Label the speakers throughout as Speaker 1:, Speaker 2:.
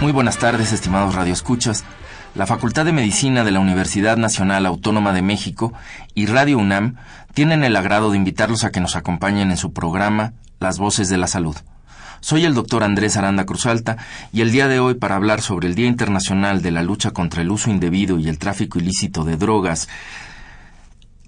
Speaker 1: Muy buenas tardes, estimados radioescuchas. La Facultad de Medicina de la Universidad Nacional Autónoma de México y Radio UNAM tienen el agrado de invitarlos a que nos acompañen en su programa Las Voces de la Salud. Soy el doctor Andrés Aranda Cruzalta y el día de hoy para hablar sobre el Día Internacional de la Lucha contra el Uso Indebido y el Tráfico Ilícito de Drogas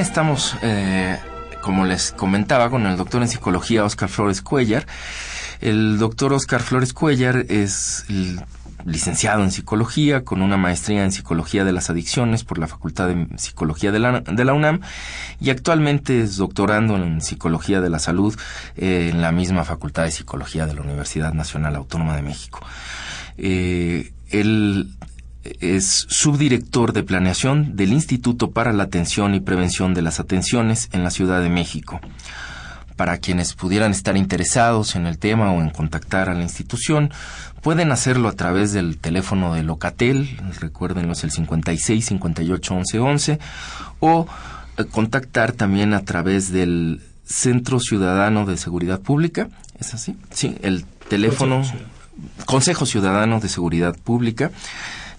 Speaker 1: Estamos, eh, como les comentaba, con el doctor en psicología Oscar Flores Cuellar. El doctor Oscar Flores Cuellar es licenciado en psicología con una maestría en psicología de las adicciones por la Facultad de Psicología de la, de la UNAM y actualmente es doctorando en psicología de la salud eh, en la misma Facultad de Psicología de la Universidad Nacional Autónoma de México. Eh, él es subdirector de planeación del Instituto para la Atención y Prevención de las Atenciones en la Ciudad de México. Para quienes pudieran estar interesados en el tema o en contactar a la institución, pueden hacerlo a través del teléfono de Locatel, recuérdenlo es el 56 58 11 11, o eh, contactar también a través del Centro Ciudadano de Seguridad Pública, ¿es así? Sí, el teléfono Consejo Ciudadano de Seguridad Pública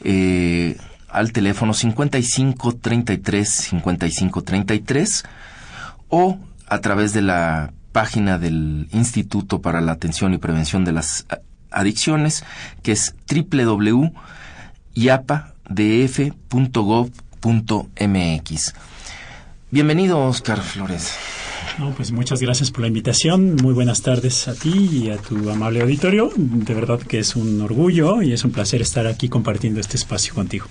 Speaker 1: eh, al teléfono 55 33 55 33 o a través de la página del Instituto para la Atención y Prevención de las Adicciones, que es www.iapa.df.gov.mx. Bienvenido, Oscar Flores.
Speaker 2: No, pues muchas gracias por la invitación. Muy buenas tardes a ti y a tu amable auditorio. De verdad que es un orgullo y es un placer estar aquí compartiendo este espacio contigo.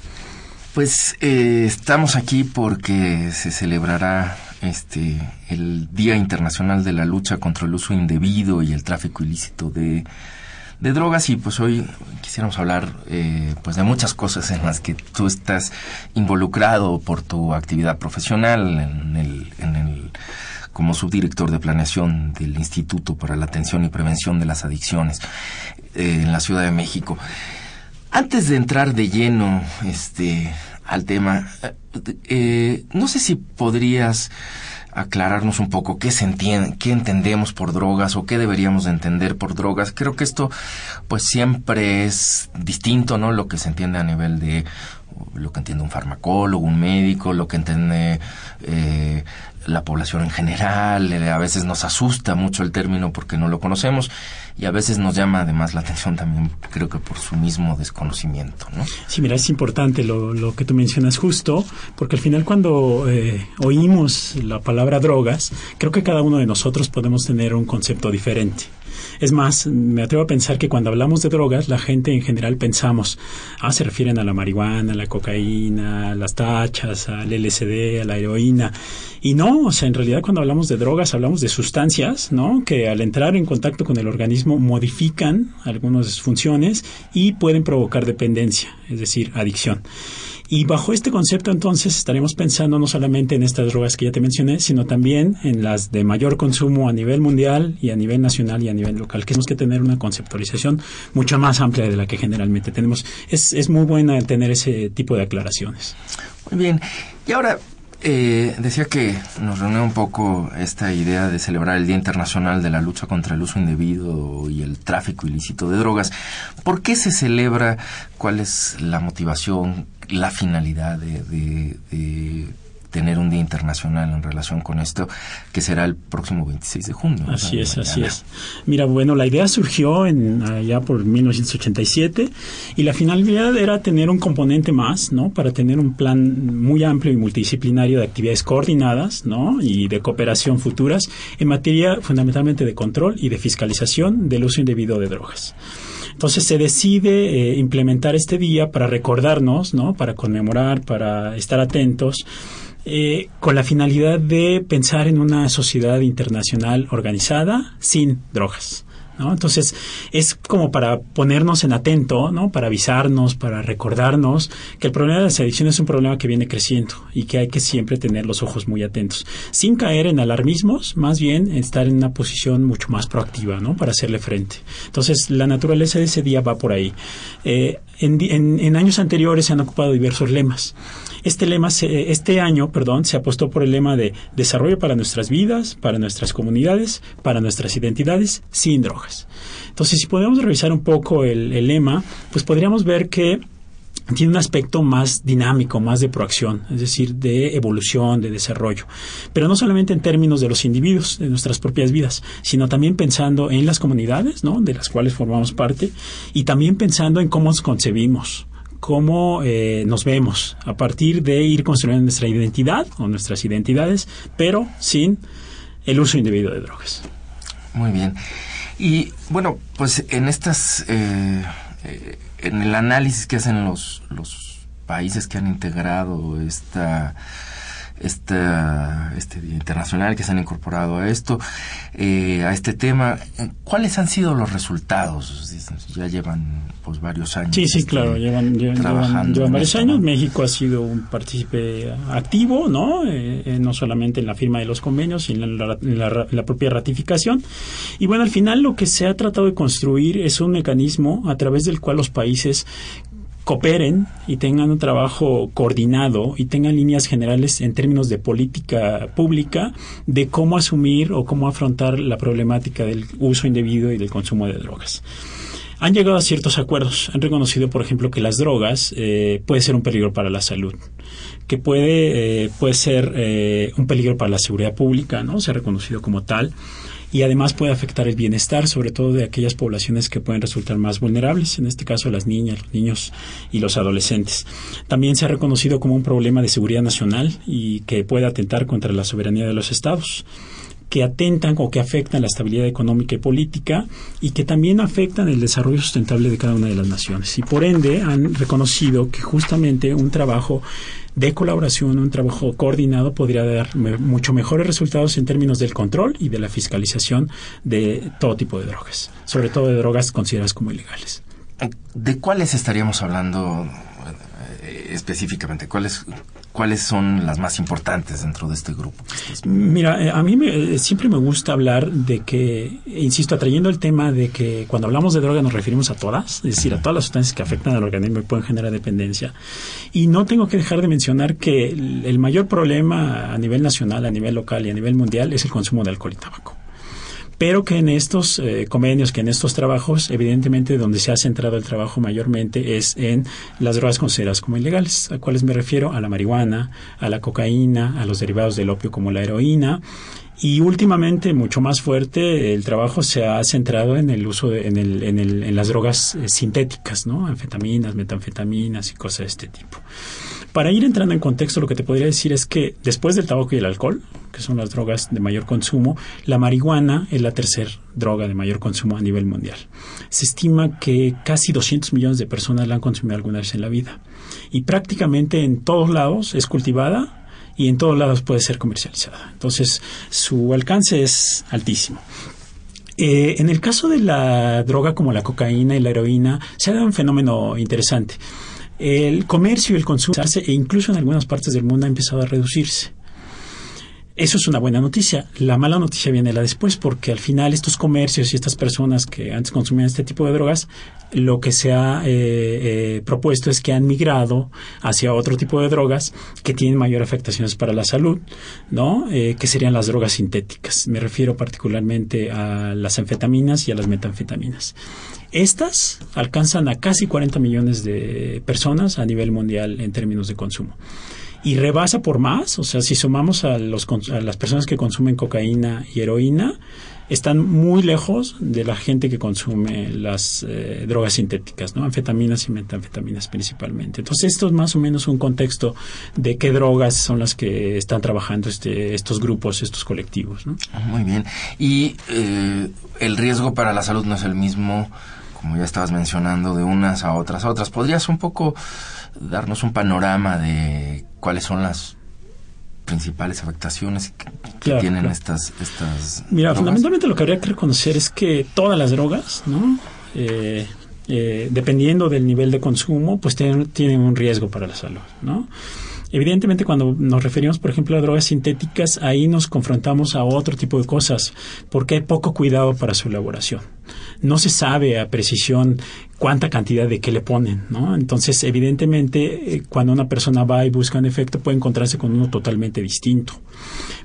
Speaker 1: Pues eh, estamos aquí porque se celebrará este el Día Internacional de la Lucha contra el Uso Indebido y el Tráfico Ilícito de, de Drogas y pues hoy quisiéramos hablar eh, pues de muchas cosas en las que tú estás involucrado por tu actividad profesional en el, en el como subdirector de planeación del Instituto para la Atención y Prevención de las Adicciones eh, en la Ciudad de México. Antes de entrar de lleno este, al tema, eh, no sé si podrías aclararnos un poco qué se entiende, qué entendemos por drogas o qué deberíamos de entender por drogas. Creo que esto pues siempre es distinto, ¿no? Lo que se entiende a nivel de lo que entiende un farmacólogo, un médico, lo que entiende eh, la población en general. Eh, a veces nos asusta mucho el término porque no lo conocemos y a veces nos llama además la atención también, creo que por su mismo desconocimiento. ¿no?
Speaker 2: Sí, mira, es importante lo, lo que tú mencionas justo, porque al final cuando eh, oímos la palabra drogas, creo que cada uno de nosotros podemos tener un concepto diferente. Es más, me atrevo a pensar que cuando hablamos de drogas, la gente en general pensamos, ah, se refieren a la marihuana, a la cocaína, a las tachas, al LSD, a la heroína. Y no, o sea, en realidad cuando hablamos de drogas hablamos de sustancias, ¿no? Que al entrar en contacto con el organismo modifican algunas funciones y pueden provocar dependencia, es decir, adicción. Y bajo este concepto entonces estaremos pensando no solamente en estas drogas que ya te mencioné, sino también en las de mayor consumo a nivel mundial y a nivel nacional y a nivel local, que tenemos que tener una conceptualización mucho más amplia de la que generalmente tenemos. Es, es muy buena tener ese tipo de aclaraciones.
Speaker 1: Muy bien. Y ahora, Eh, decía que nos reúne un poco esta idea de celebrar el Día Internacional de la Lucha contra el Uso Indebido y el Tráfico Ilícito de Drogas. ¿Por qué se celebra? ¿Cuál es la motivación, la finalidad de, de, de tener un día internacional en relación con esto, que será el próximo 26 de junio.
Speaker 2: Así es, así es. Mira, bueno, la idea surgió en allá por 1987 y la finalidad era tener un componente más, ¿no? Para tener un plan muy amplio y multidisciplinario de actividades coordinadas, ¿no? Y de cooperación futuras en materia fundamentalmente de control y de fiscalización del uso indebido de drogas. Entonces se decide eh, implementar este día para recordarnos, ¿no? Para conmemorar, para estar atentos eh, con la finalidad de pensar en una sociedad internacional organizada sin drogas. ¿no? Entonces, es como para ponernos en atento, ¿no? Para avisarnos, para recordarnos que el problema de las adicciones es un problema que viene creciendo y que hay que siempre tener los ojos muy atentos, sin caer en alarmismos, más bien estar en una posición mucho más proactiva, ¿no? Para hacerle frente. Entonces, la naturaleza de ese día va por ahí. Eh, en, en años anteriores se han ocupado diversos lemas. Este lema, este año, perdón, se apostó por el lema de desarrollo para nuestras vidas, para nuestras comunidades, para nuestras identidades, sin drogas. Entonces, si podemos revisar un poco el, el lema, pues podríamos ver que tiene un aspecto más dinámico, más de proacción, es decir, de evolución, de desarrollo. Pero no solamente en términos de los individuos, de nuestras propias vidas, sino también pensando en las comunidades, ¿no? De las cuales formamos parte, y también pensando en cómo nos concebimos, cómo eh, nos vemos a partir de ir construyendo nuestra identidad o nuestras identidades, pero sin el uso indebido de drogas.
Speaker 1: Muy bien. Y bueno, pues en estas, eh, eh, en el análisis que hacen los, los países que han integrado esta este Día Internacional que se han incorporado a esto, eh, a este tema. ¿Cuáles han sido los resultados? Ya llevan pues varios años.
Speaker 2: Sí, sí, este, claro, llevan, llevan, llevan varios años. México ha sido un partícipe activo, ¿no? Eh, eh, no solamente en la firma de los convenios, sino en la, en la propia ratificación. Y bueno, al final lo que se ha tratado de construir es un mecanismo a través del cual los países cooperen y tengan un trabajo coordinado y tengan líneas generales en términos de política pública de cómo asumir o cómo afrontar la problemática del uso indebido y del consumo de drogas. Han llegado a ciertos acuerdos. Han reconocido, por ejemplo, que las drogas eh, puede ser un peligro para la salud, que puede, eh, puede ser eh, un peligro para la seguridad pública, ¿no? Se ha reconocido como tal y además puede afectar el bienestar, sobre todo de aquellas poblaciones que pueden resultar más vulnerables, en este caso las niñas, los niños y los adolescentes. También se ha reconocido como un problema de seguridad nacional y que puede atentar contra la soberanía de los estados que atentan o que afectan la estabilidad económica y política y que también afectan el desarrollo sustentable de cada una de las naciones. Y por ende han reconocido que justamente un trabajo de colaboración, un trabajo coordinado podría dar mucho mejores resultados en términos del control y de la fiscalización de todo tipo de drogas, sobre todo de drogas consideradas como ilegales.
Speaker 1: ¿De cuáles estaríamos hablando eh, específicamente? ¿Cuáles, ¿Cuáles son las más importantes dentro de este grupo?
Speaker 2: Mira, eh, a mí me, eh, siempre me gusta hablar de que, insisto, atrayendo el tema de que cuando hablamos de droga nos referimos a todas, es decir, a todas las sustancias que afectan al organismo y pueden generar dependencia. Y no tengo que dejar de mencionar que el mayor problema a nivel nacional, a nivel local y a nivel mundial es el consumo de alcohol y tabaco pero que en estos eh, convenios, que en estos trabajos, evidentemente donde se ha centrado el trabajo mayormente es en las drogas consideradas como ilegales, a cuáles me refiero a la marihuana, a la cocaína, a los derivados del opio como la heroína y últimamente, mucho más fuerte, el trabajo se ha centrado en el uso, de, en, el, en, el, en las drogas eh, sintéticas, ¿no? Anfetaminas, metanfetaminas y cosas de este tipo. Para ir entrando en contexto, lo que te podría decir es que después del tabaco y el alcohol, que son las drogas de mayor consumo, la marihuana es la tercera droga de mayor consumo a nivel mundial. Se estima que casi 200 millones de personas la han consumido alguna vez en la vida. Y prácticamente en todos lados es cultivada y en todos lados puede ser comercializada. Entonces, su alcance es altísimo. Eh, en el caso de la droga como la cocaína y la heroína, se ha dado un fenómeno interesante el comercio y el consumo e incluso en algunas partes del mundo ha empezado a reducirse. Eso es una buena noticia. La mala noticia viene la después, porque al final estos comercios y estas personas que antes consumían este tipo de drogas, lo que se ha eh, eh, propuesto es que han migrado hacia otro tipo de drogas que tienen mayor afectaciones para la salud, ¿no? Eh, que serían las drogas sintéticas. Me refiero particularmente a las anfetaminas y a las metanfetaminas. Estas alcanzan a casi 40 millones de personas a nivel mundial en términos de consumo y rebasa por más, o sea, si sumamos a, los, a las personas que consumen cocaína y heroína, están muy lejos de la gente que consume las eh, drogas sintéticas, ¿no? Anfetaminas y metanfetaminas principalmente. Entonces, esto es más o menos un contexto de qué drogas son las que están trabajando este, estos grupos, estos colectivos, ¿no?
Speaker 1: Muy bien. Y eh, el riesgo para la salud no es el mismo, como ya estabas mencionando, de unas a otras a otras. ¿Podrías un poco darnos un panorama de cuáles son las principales afectaciones que, tienen estas estas
Speaker 2: mira fundamentalmente lo que habría que reconocer es que todas las drogas no eh, eh, dependiendo del nivel de consumo pues tienen, tienen un riesgo para la salud no Evidentemente, cuando nos referimos, por ejemplo, a drogas sintéticas, ahí nos confrontamos a otro tipo de cosas, porque hay poco cuidado para su elaboración. No se sabe a precisión cuánta cantidad de qué le ponen, ¿no? Entonces, evidentemente, eh, cuando una persona va y busca un efecto, puede encontrarse con uno totalmente distinto.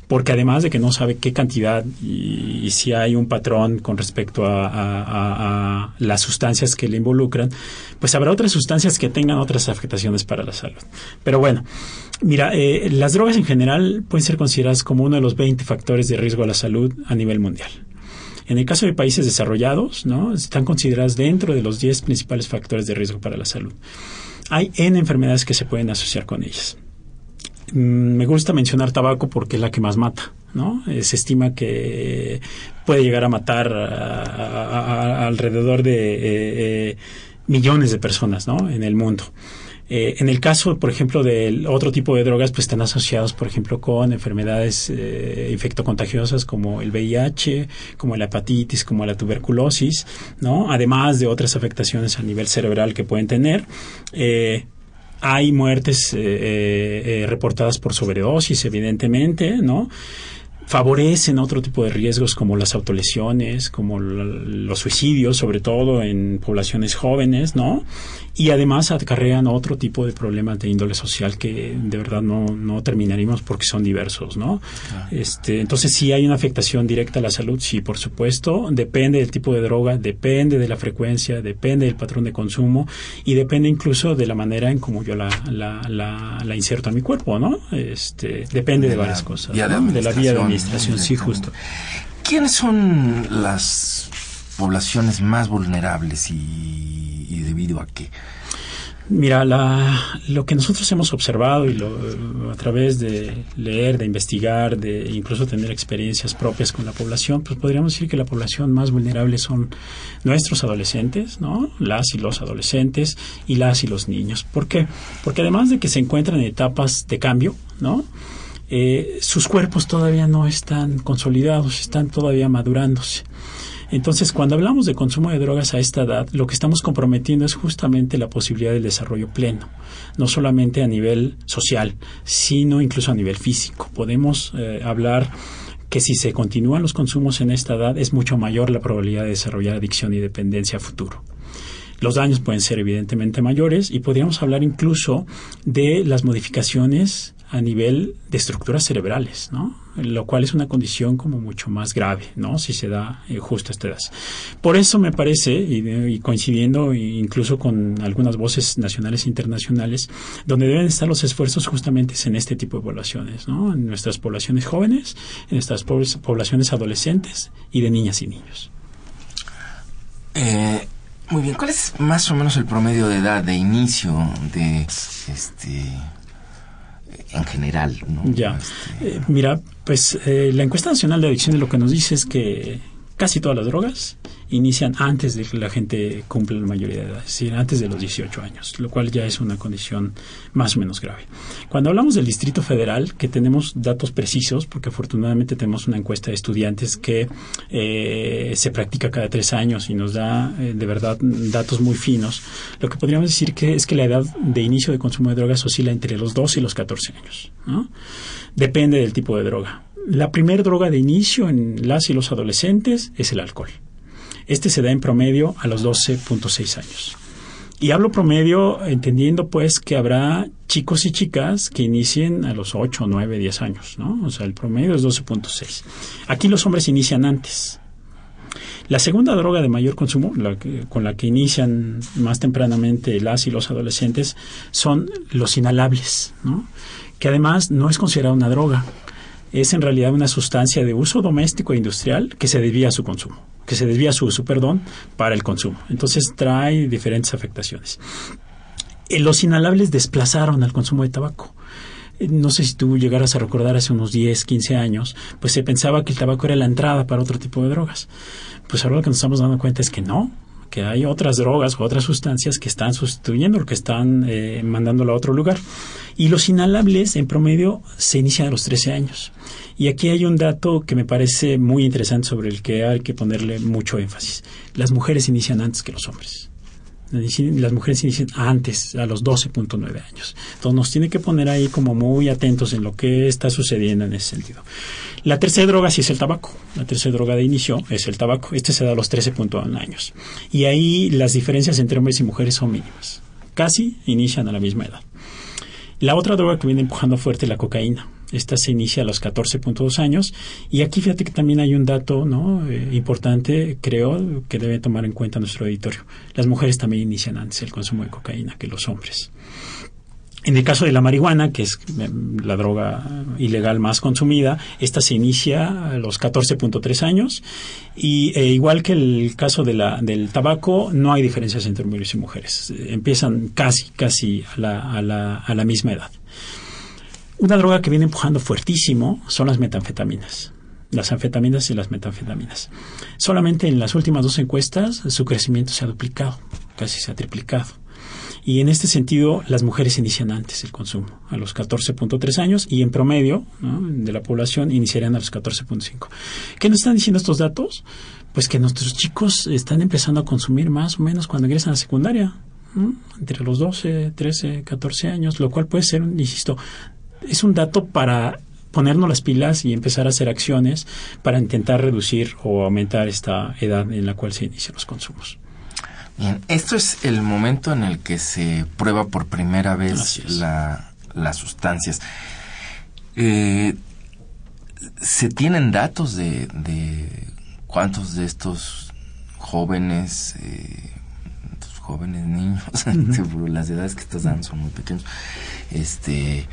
Speaker 2: Porque además de que no sabe qué cantidad y, si hay un patrón con respecto a, las sustancias que le involucran, pues habrá otras sustancias que tengan otras afectaciones para la salud. Pero bueno, mira, eh, las drogas en general pueden ser consideradas como uno de los 20 factores de riesgo a la salud a nivel mundial. En el caso de países desarrollados, ¿no? están consideradas dentro de los 10 principales factores de riesgo para la salud. Hay N enfermedades que se pueden asociar con ellas. Mm, me gusta mencionar tabaco porque es la que más mata. ¿no? Eh, se estima que puede llegar a matar alrededor de eh, eh, millones de personas en el mundo. Eh, en el caso, por ejemplo, del otro tipo de drogas, pues están asociados, por ejemplo, con enfermedades eh, infectocontagiosas como el VIH, como la hepatitis, como la tuberculosis, ¿no? Además de otras afectaciones a nivel cerebral que pueden tener. Eh, hay muertes eh, reportadas por sobredosis, evidentemente, ¿no? Favorecen otro tipo de riesgos como las autolesiones, como los suicidios, sobre todo en poblaciones jóvenes, ¿no? Y además acarrean otro tipo de problemas de índole social que de verdad no, no terminaríamos porque son diversos, ¿no? Este, entonces, si hay una afectación directa a la salud, sí, por supuesto. Depende del tipo de droga, depende de la frecuencia, depende del patrón de consumo y depende incluso de la manera en cómo yo la, la, la, inserto en mi cuerpo, ¿no? Este, depende de, varias cosas.
Speaker 1: De,
Speaker 2: de la vía de
Speaker 1: sí, justo. ¿Quiénes son las poblaciones más vulnerables y, debido a qué?
Speaker 2: Mira, la, lo que nosotros hemos observado y lo, a través de leer, de investigar, de incluso tener experiencias propias con la población, pues podríamos decir que la población más vulnerable son nuestros adolescentes, ¿no? Las y los adolescentes y las y los niños. ¿Por qué? Porque además de que se encuentran en etapas de cambio, ¿no? Eh, sus cuerpos todavía no están consolidados, están todavía madurándose. Entonces, cuando hablamos de consumo de drogas a esta edad, lo que estamos comprometiendo es justamente la posibilidad del desarrollo pleno, no solamente a nivel social, sino incluso a nivel físico. Podemos eh, hablar que si se continúan los consumos en esta edad, es mucho mayor la probabilidad de desarrollar adicción y dependencia a futuro. Los daños pueden ser evidentemente mayores y podríamos hablar incluso de las modificaciones a nivel de estructuras cerebrales, ¿no? Lo cual es una condición como mucho más grave, ¿no? Si se da eh, justo a esta edad. Por eso me parece, y, coincidiendo incluso con algunas voces nacionales e internacionales, donde deben estar los esfuerzos justamente en este tipo de poblaciones, ¿no? En nuestras poblaciones jóvenes, en nuestras poblaciones adolescentes y de niñas y niños.
Speaker 1: Eh, muy bien, ¿cuál es más o menos el promedio de edad de inicio de este en general. ¿no?
Speaker 2: Ya. Este, eh, mira, pues eh, la encuesta nacional de adicciones lo que nos dice es que casi todas las drogas inician antes de que la gente cumpla la mayoría de edad, es decir, antes de los 18 años, lo cual ya es una condición más o menos grave. Cuando hablamos del Distrito Federal, que tenemos datos precisos, porque afortunadamente tenemos una encuesta de estudiantes que eh, se practica cada tres años y nos da eh, de verdad datos muy finos, lo que podríamos decir que es que la edad de inicio de consumo de drogas oscila entre los 12 y los 14 años. Depende del tipo de droga La primera droga de inicio en las y los adolescentes es el alcohol. Este se da en promedio a los 12.6 años. Y hablo promedio entendiendo pues que habrá chicos y chicas que inicien a los 8, 9, 10 años, ¿no? O sea, el promedio es 12.6. Aquí los hombres inician antes. La segunda droga de mayor consumo, la que- con la que inician más tempranamente las y los adolescentes, son los inhalables, ¿no? que además no es considerada una droga, es en realidad una sustancia de uso doméstico e industrial que se desvía a su consumo, que se desvía su uso, perdón, para el consumo. Entonces trae diferentes afectaciones. Eh, Los inhalables desplazaron al consumo de tabaco. Eh, No sé si tú llegaras a recordar hace unos 10, 15 años, pues se pensaba que el tabaco era la entrada para otro tipo de drogas. Pues ahora lo que nos estamos dando cuenta es que no, que hay otras drogas o otras sustancias que están sustituyendo, que están eh, mandándolo a otro lugar. Y los inhalables, en promedio, se inician a los 13 años. Y aquí hay un dato que me parece muy interesante sobre el que hay que ponerle mucho énfasis. Las mujeres inician antes que los hombres. Las mujeres inician antes, a los 12.9 años. Entonces nos tiene que poner ahí como muy atentos en lo que está sucediendo en ese sentido. La tercera droga sí es el tabaco. La tercera droga de inicio es el tabaco. Este se da a los 13.1 años. Y ahí las diferencias entre hombres y mujeres son mínimas. Casi inician a la misma edad. La otra droga que viene empujando fuerte es la cocaína. Esta se inicia a los 14.2 años. Y aquí fíjate que también hay un dato ¿no? Eh, importante, creo, que debe tomar en cuenta nuestro auditorio. Las mujeres también inician antes el consumo de cocaína que los hombres. En el caso de la marihuana, que es eh, la droga ilegal más consumida, esta se inicia a los 14.3 años y eh, igual que el caso de la, del tabaco, no hay diferencias entre hombres y mujeres. Empiezan casi, casi a la, a la, a la misma edad. Una droga que viene empujando fuertísimo son las metanfetaminas. Las anfetaminas y las metanfetaminas. Solamente en las últimas dos encuestas su crecimiento se ha duplicado, casi se ha triplicado. Y en este sentido, las mujeres inician antes el consumo, a los 14.3 años, y en promedio de la población iniciarían a los 14.5. ¿Qué nos están diciendo estos datos? Pues que nuestros chicos están empezando a consumir más o menos cuando ingresan a la secundaria, entre los 12, 13, 14 años, lo cual puede ser, insisto, es un dato para ponernos las pilas y empezar a hacer acciones para intentar reducir o aumentar esta edad en la cual se inician los consumos.
Speaker 1: Bien, esto es el momento en el que se prueba por primera vez la, las sustancias. Eh, ¿Se tienen datos de, de, cuántos de estos jóvenes, eh, estos jóvenes niños, seguro las edades que estás dando son muy pequeños, este,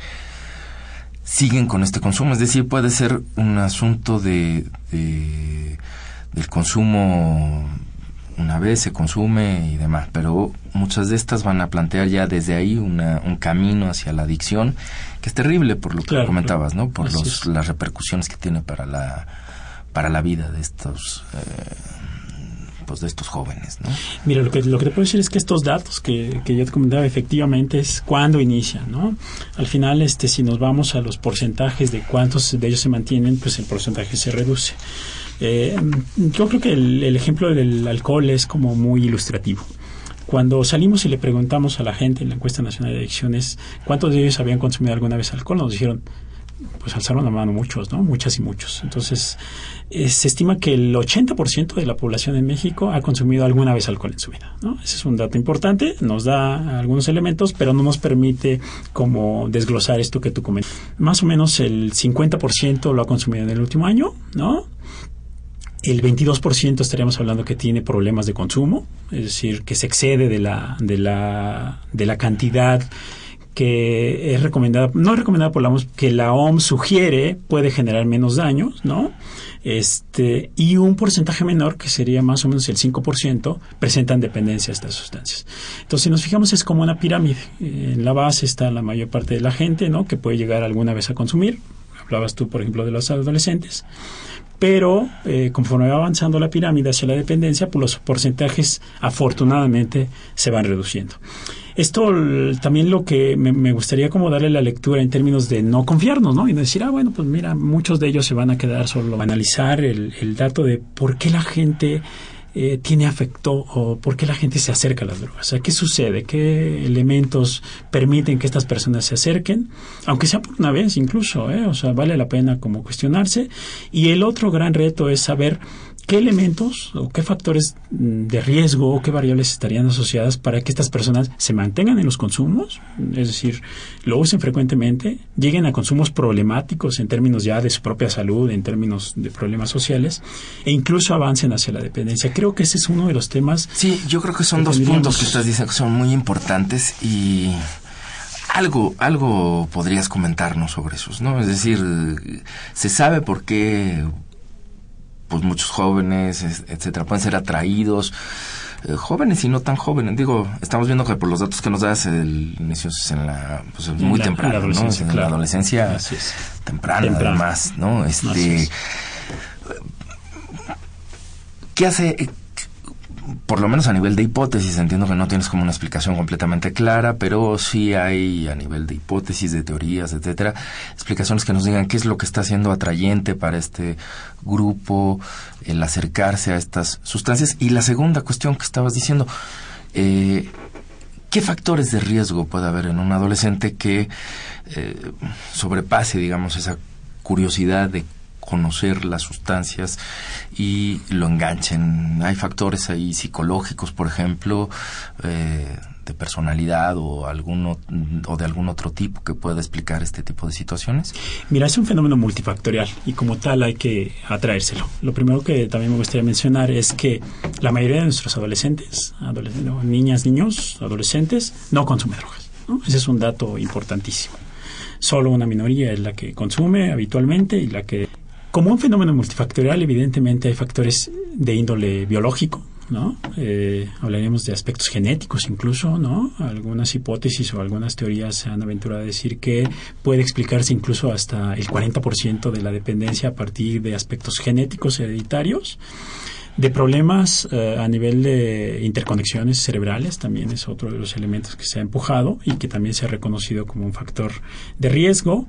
Speaker 1: siguen con este consumo? Es decir, puede ser un asunto de, de del consumo una vez se consume y demás, pero muchas de estas van a plantear ya desde ahí una, un camino hacia la adicción que es terrible por lo que
Speaker 2: Claro,
Speaker 1: comentabas. ¿no? Por los, las repercusiones que tiene para la para la vida de estos eh, de estos jóvenes, ¿no?
Speaker 2: Mira, lo que, lo que te puedo decir es que estos datos que, que yo te comentaba efectivamente es cuándo inician, ¿no? Al final, este, si nos vamos a los porcentajes de cuántos de ellos se mantienen, pues el porcentaje se reduce. Eh, yo creo que el, el ejemplo del alcohol es como muy ilustrativo. Cuando salimos y le preguntamos a la gente en la encuesta nacional de adicciones cuántos de ellos habían consumido alguna vez alcohol, nos dijeron, pues alzaron la mano muchos, ¿no? Muchas y muchos. Entonces, eh, se estima que el 80% de la población en México ha consumido alguna vez alcohol en su vida, ¿no? Ese es un dato importante, nos da algunos elementos, pero no nos permite como desglosar esto que tú comentas. Más o menos el 50% lo ha consumido en el último año, ¿no? El 22% estaríamos hablando que tiene problemas de consumo, es decir, que se excede de la, de la, de la cantidad que es recomendada, no es recomendada por la OMS, que la OMS sugiere puede generar menos daños, ¿no? Este, y un porcentaje menor, que sería más o menos el 5%, presentan dependencia a estas sustancias. Entonces, si nos fijamos, es como una pirámide. En la base está la mayor parte de la gente, ¿no? Que puede llegar alguna vez a consumir. Hablabas tú, por ejemplo, de los adolescentes pero eh, conforme va avanzando la pirámide hacia la dependencia, pues los porcentajes afortunadamente se van reduciendo. Esto también lo que me, gustaría como darle la lectura en términos de no confiarnos, ¿no? Y decir, ah, bueno, pues mira, muchos de ellos se van a quedar solo a analizar el, el dato de por qué la gente eh, tiene afecto o por qué la gente se acerca a las drogas. O sea, ¿qué sucede? ¿Qué elementos permiten que estas personas se acerquen? Aunque sea por una vez incluso, ¿eh? O sea, vale la pena como cuestionarse. Y el otro gran reto es saber ¿Qué elementos o qué factores de riesgo o qué variables estarían asociadas para que estas personas se mantengan en los consumos? Es decir, lo usen frecuentemente, lleguen a consumos problemáticos en términos ya de su propia salud, en términos de problemas sociales, e incluso avancen hacia la dependencia. Creo que ese es uno de los temas.
Speaker 1: Sí, yo creo que son dos puntos que estás diciendo que son muy importantes y algo, algo podrías comentarnos sobre esos, ¿no? Es decir, se sabe por qué pues muchos jóvenes, etcétera, pueden ser atraídos, eh, jóvenes y no tan jóvenes. Digo, estamos viendo que por los datos que nos das, el inicio es en la, pues muy temprano, ¿no? En la adolescencia temprana, además, ¿no? Este, ¿qué hace, por lo menos a nivel de hipótesis, entiendo que no tienes como una explicación completamente clara, pero sí hay a nivel de hipótesis, de teorías, etcétera, explicaciones que nos digan qué es lo que está siendo atrayente para este grupo, el acercarse a estas sustancias. Y la segunda cuestión que estabas diciendo, eh, ¿qué factores de riesgo puede haber en un adolescente que eh, sobrepase, digamos, esa curiosidad de conocer las sustancias y lo enganchen. Hay factores ahí psicológicos, por ejemplo, eh, de personalidad o alguno o de algún otro tipo que pueda explicar este tipo de situaciones?
Speaker 2: Mira, es un fenómeno multifactorial y como tal hay que atraérselo. Lo primero que también me gustaría mencionar es que la mayoría de nuestros adolescentes, niñas, niños, adolescentes, no consumen drogas. Ese es un dato importantísimo. Solo una minoría es la que consume habitualmente y la que como un fenómeno multifactorial, evidentemente hay factores de índole biológico, ¿no? Eh, hablaríamos de aspectos genéticos incluso, ¿no? Algunas hipótesis o algunas teorías se han aventurado a decir que puede explicarse incluso hasta el 40% de la dependencia a partir de aspectos genéticos hereditarios. De problemas eh, a nivel de interconexiones cerebrales también es otro de los elementos que se ha empujado y que también se ha reconocido como un factor de riesgo.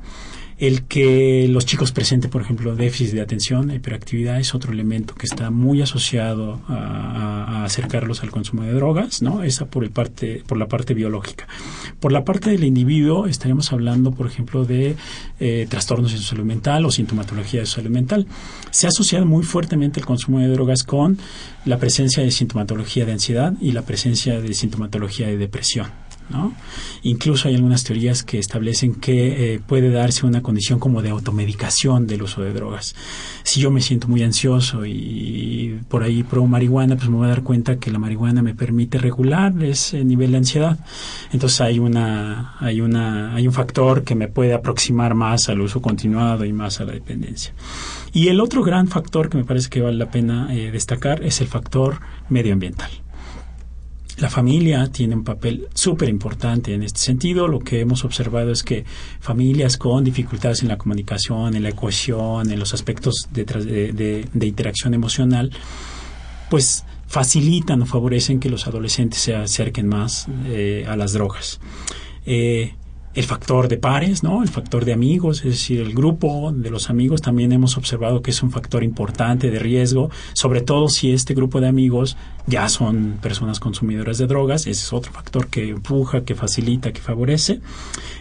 Speaker 2: El que los chicos presenten, por ejemplo, déficit de atención, hiperactividad, es otro elemento que está muy asociado a, acercarlos al consumo de drogas, ¿no? Esa por, el parte, por la parte biológica. Por la parte del individuo, estaríamos hablando, por ejemplo, de eh, trastornos en su salud mental o sintomatología de su salud mental. Se ha asociado muy fuertemente el consumo de drogas con la presencia de sintomatología de ansiedad y la presencia de sintomatología de depresión. ¿No? Incluso hay algunas teorías que establecen que eh, puede darse una condición como de automedicación del uso de drogas. Si yo me siento muy ansioso y por ahí pruebo marihuana, pues me voy a dar cuenta que la marihuana me permite regular ese nivel de ansiedad. Entonces hay una, hay una, hay un factor que me puede aproximar más al uso continuado y más a la dependencia. Y el otro gran factor que me parece que vale la pena eh, destacar es el factor medioambiental. La familia tiene un papel súper importante en este sentido. Lo que hemos observado es que familias con dificultades en la comunicación, en la cohesión, en los aspectos de, interacción emocional, pues facilitan o favorecen que los adolescentes se acerquen más eh, a las drogas. Eh, el factor de pares, ¿no? El factor de amigos, es decir, el grupo de los amigos también hemos observado que es un factor importante de riesgo, sobre todo si este grupo de amigos ya son personas consumidoras de drogas, ese es otro factor que empuja, que facilita, que favorece.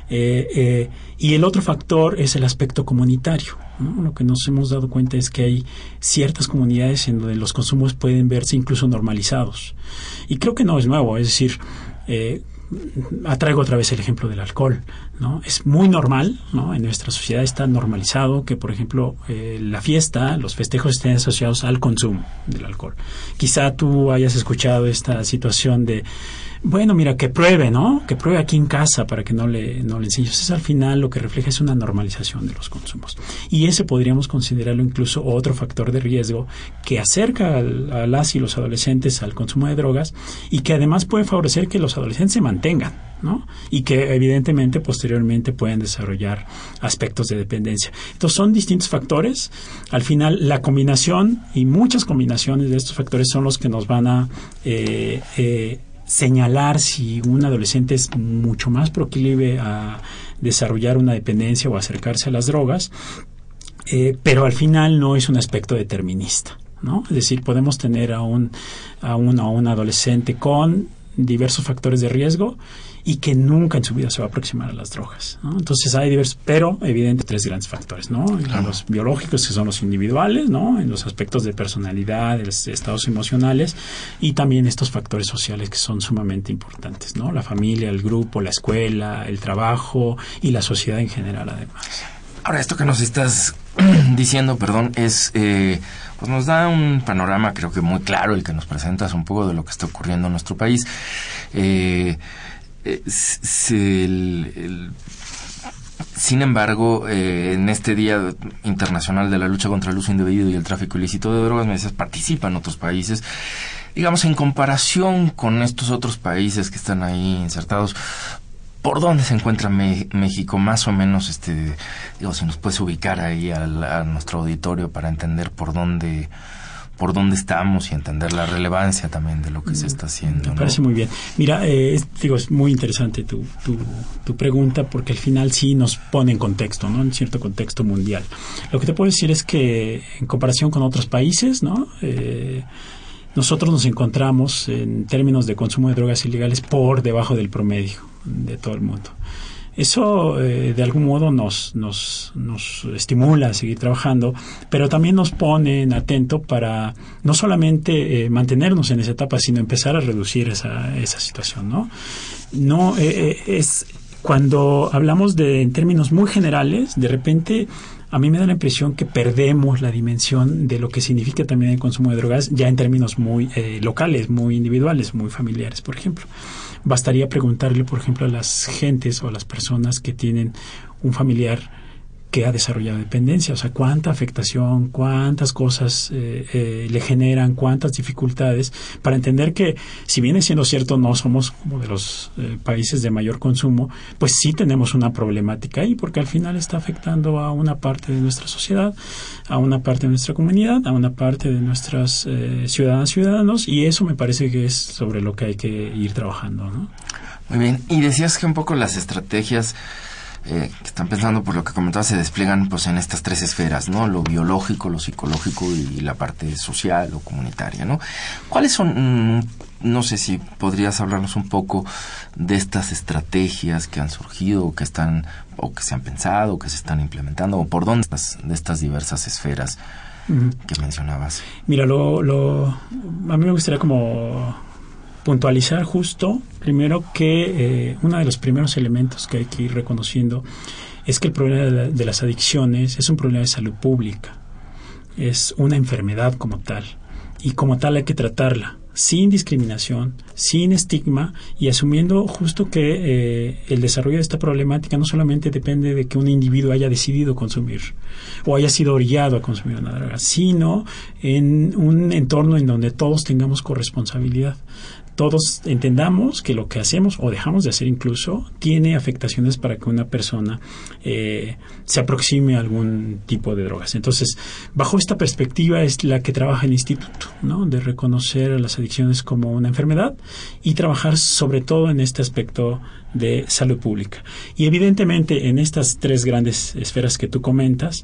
Speaker 2: Eh, eh, y el otro factor es el aspecto comunitario. Lo que nos hemos dado cuenta es que hay ciertas comunidades en donde los consumos pueden verse incluso normalizados. Y creo que no es nuevo, es decir, eh, atraigo otra vez el ejemplo del alcohol, ¿no? Es muy normal, ¿no? En nuestra sociedad está normalizado que, por ejemplo, eh, la fiesta, los festejos estén asociados al consumo del alcohol. Quizá tú hayas escuchado esta situación de bueno, mira, que pruebe, ¿no? Que pruebe aquí en casa para que no le, no le enseñes. Entonces, al final lo que refleja es una normalización de los consumos. Y ese podríamos considerarlo incluso otro factor de riesgo que acerca a las y los adolescentes al consumo de drogas y que además puede favorecer que los adolescentes se mantengan, ¿no? Y que evidentemente posteriormente pueden desarrollar aspectos de dependencia. Entonces, son distintos factores. Al final, la combinación y muchas combinaciones de estos factores son los que nos van a eh, eh, señalar si un adolescente es mucho más proclive a desarrollar una dependencia o acercarse a las drogas, eh, pero al final no es un aspecto determinista. ¿no? Es decir, podemos tener a un, a un, a un adolescente con diversos factores de riesgo y que nunca en su vida se va a aproximar a las drogas. ¿no? Entonces hay diversos, pero evidentemente tres grandes factores, ¿no? Los biológicos que son los individuales, ¿no? En los aspectos de personalidad, de los estados emocionales y también estos factores sociales que son sumamente importantes, ¿no? La familia, el grupo, la escuela, el trabajo y la sociedad en general además.
Speaker 1: Ahora, esto que nos estás diciendo, perdón, es... Eh, pues nos da un panorama creo que muy claro el que nos presentas un poco de lo que está ocurriendo en nuestro país. Eh, eh, sin embargo, eh, en este Día Internacional de la Lucha contra el Uso Indebido y el Tráfico Ilícito de Drogas, me dices, participan otros países. Digamos, en comparación con estos otros países que están ahí insertados, ¿por dónde se encuentra México? Más o menos, este, digo, si nos puedes ubicar ahí a nuestro auditorio para entender por dónde por dónde estamos y entender la relevancia también de lo que se está haciendo.
Speaker 2: Me parece muy bien. Mira, eh, es, digo, es muy interesante tu, tu, tu, pregunta porque al final sí nos pone en contexto, ¿no? En cierto contexto mundial. Lo que te puedo decir es que en comparación con otros países, ¿no? Eh, nosotros nos encontramos en términos de consumo de drogas ilegales por debajo del promedio de todo el mundo. Eso eh, de algún modo nos, nos, nos estimula a seguir trabajando, pero también nos pone en atento para no solamente eh, mantenernos en esa etapa, sino empezar a reducir esa, esa situación, ¿no? No, eh, es cuando hablamos de en términos muy generales, de repente a mí me da la impresión que perdemos la dimensión de lo que significa también el consumo de drogas ya en términos muy locales, muy individuales, muy familiares, por ejemplo. Bastaría preguntarle, por ejemplo, a las gentes o a las personas que tienen un familiar que ha desarrollado dependencia, o sea, cuánta afectación, cuántas cosas eh, eh, le generan, cuántas dificultades, para entender que, si viene siendo cierto, no somos como de los eh, países de mayor consumo, pues sí tenemos una problemática ahí, porque al final está afectando a una parte de nuestra sociedad, a una parte de nuestra comunidad, a una parte de nuestras ciudadanas ciudadanos, y eso me parece que es sobre lo que hay que ir trabajando, ¿no?
Speaker 1: Muy bien, y decías que un poco las estrategias eh, que están pensando por lo que comentaba se despliegan pues en estas tres esferas no lo biológico lo psicológico y la parte social o comunitaria no cuáles son mm, no sé si podrías hablarnos un poco de estas estrategias que han surgido que están o que se han pensado que se están implementando o por dónde estas, de estas diversas esferas que mencionabas
Speaker 2: mira lo, lo a mí me gustaría como puntualizar justo, primero, que eh, uno de los primeros elementos que hay que ir reconociendo es que el problema de, las adicciones es un problema de salud pública, es una enfermedad como tal, y como tal hay que tratarla sin discriminación, sin estigma y asumiendo justo que eh, el desarrollo de esta problemática no solamente depende de que un individuo haya decidido consumir o haya sido orillado a consumir una droga, sino en un entorno en donde todos tengamos corresponsabilidad todos entendamos que lo que hacemos o dejamos de hacer incluso tiene afectaciones para que una persona eh, se aproxime a algún tipo de drogas. Entonces, bajo esta perspectiva es la que trabaja el instituto, ¿no? De reconocer las adicciones como una enfermedad y trabajar sobre todo en este aspecto de salud pública. Y evidentemente en estas tres grandes esferas que tú comentas,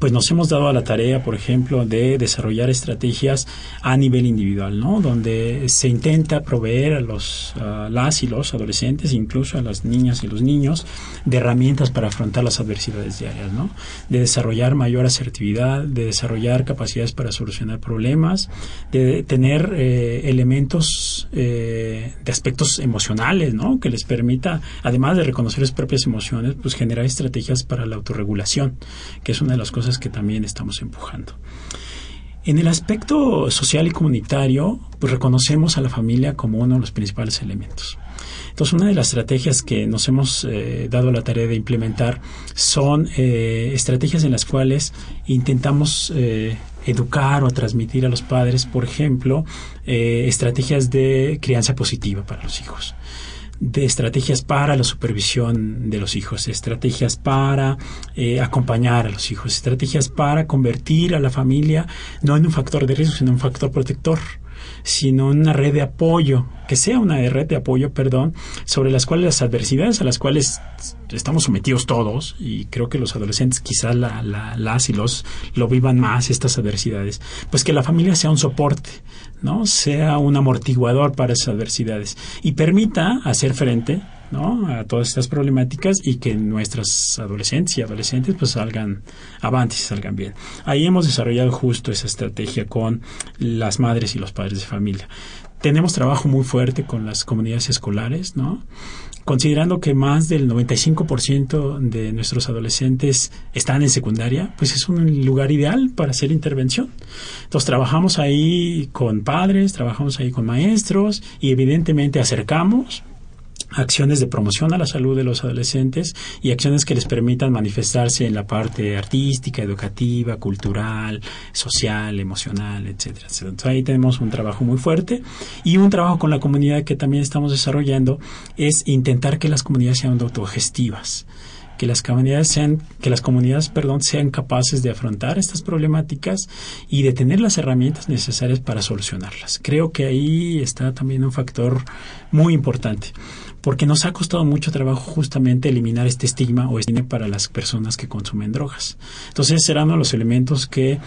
Speaker 2: pues nos hemos dado a la tarea, por ejemplo, de desarrollar estrategias a nivel individual, ¿no? Donde se intenta proveer a los las y los adolescentes, incluso a las niñas y los niños, de herramientas para afrontar las adversidades diarias, ¿no? De desarrollar mayor asertividad, de desarrollar capacidades para solucionar problemas, de tener eh, elementos eh, de aspectos emocionales, ¿no? Que les permita, además de reconocer sus propias emociones, pues generar estrategias para la autorregulación, que es una de las cosas que también estamos empujando. En el aspecto social y comunitario, pues reconocemos a la familia como uno de los principales elementos. Entonces, una de las estrategias que nos hemos eh, dado la tarea de implementar son eh, estrategias en las cuales intentamos eh, educar o transmitir a los padres, por ejemplo, estrategias de crianza positiva para los hijos de estrategias para la supervisión de los hijos, estrategias para eh, acompañar a los hijos, estrategias para convertir a la familia no en un factor de riesgo, sino en un factor protector. sino una red de apoyo, que sea una red de apoyo, perdón, sobre las cuales las adversidades a las cuales estamos sometidos todos, y creo que los adolescentes quizás la, la, las y los lo vivan más, estas adversidades, pues que la familia sea un soporte, ¿no? Sea un amortiguador para esas adversidades y permita hacer frente ¿no? a todas estas problemáticas y que nuestras adolescentes y adolescentes pues salgan avantes y salgan bien. Ahí hemos desarrollado justo esa estrategia con las madres y los padres de familia. Tenemos trabajo muy fuerte con las comunidades escolares, ¿no? Considerando que más del 95% de nuestros adolescentes están en secundaria, pues es un lugar ideal para hacer intervención. Entonces trabajamos ahí con padres, trabajamos ahí con maestros y evidentemente acercamos acciones de promoción a la salud de los adolescentes y acciones que les permitan manifestarse en la parte artística, educativa, cultural, social, emocional, etcétera. Entonces ahí tenemos un trabajo muy fuerte y un trabajo con la comunidad que también estamos desarrollando es intentar que las comunidades sean autogestivas que las comunidades sean que las comunidades perdón sean capaces de afrontar estas problemáticas y de tener las herramientas necesarias para solucionarlas. Creo que ahí está también un factor muy importante porque nos ha costado mucho trabajo justamente eliminar este estigma o estigma para las personas que consumen drogas. Entonces serán los elementos que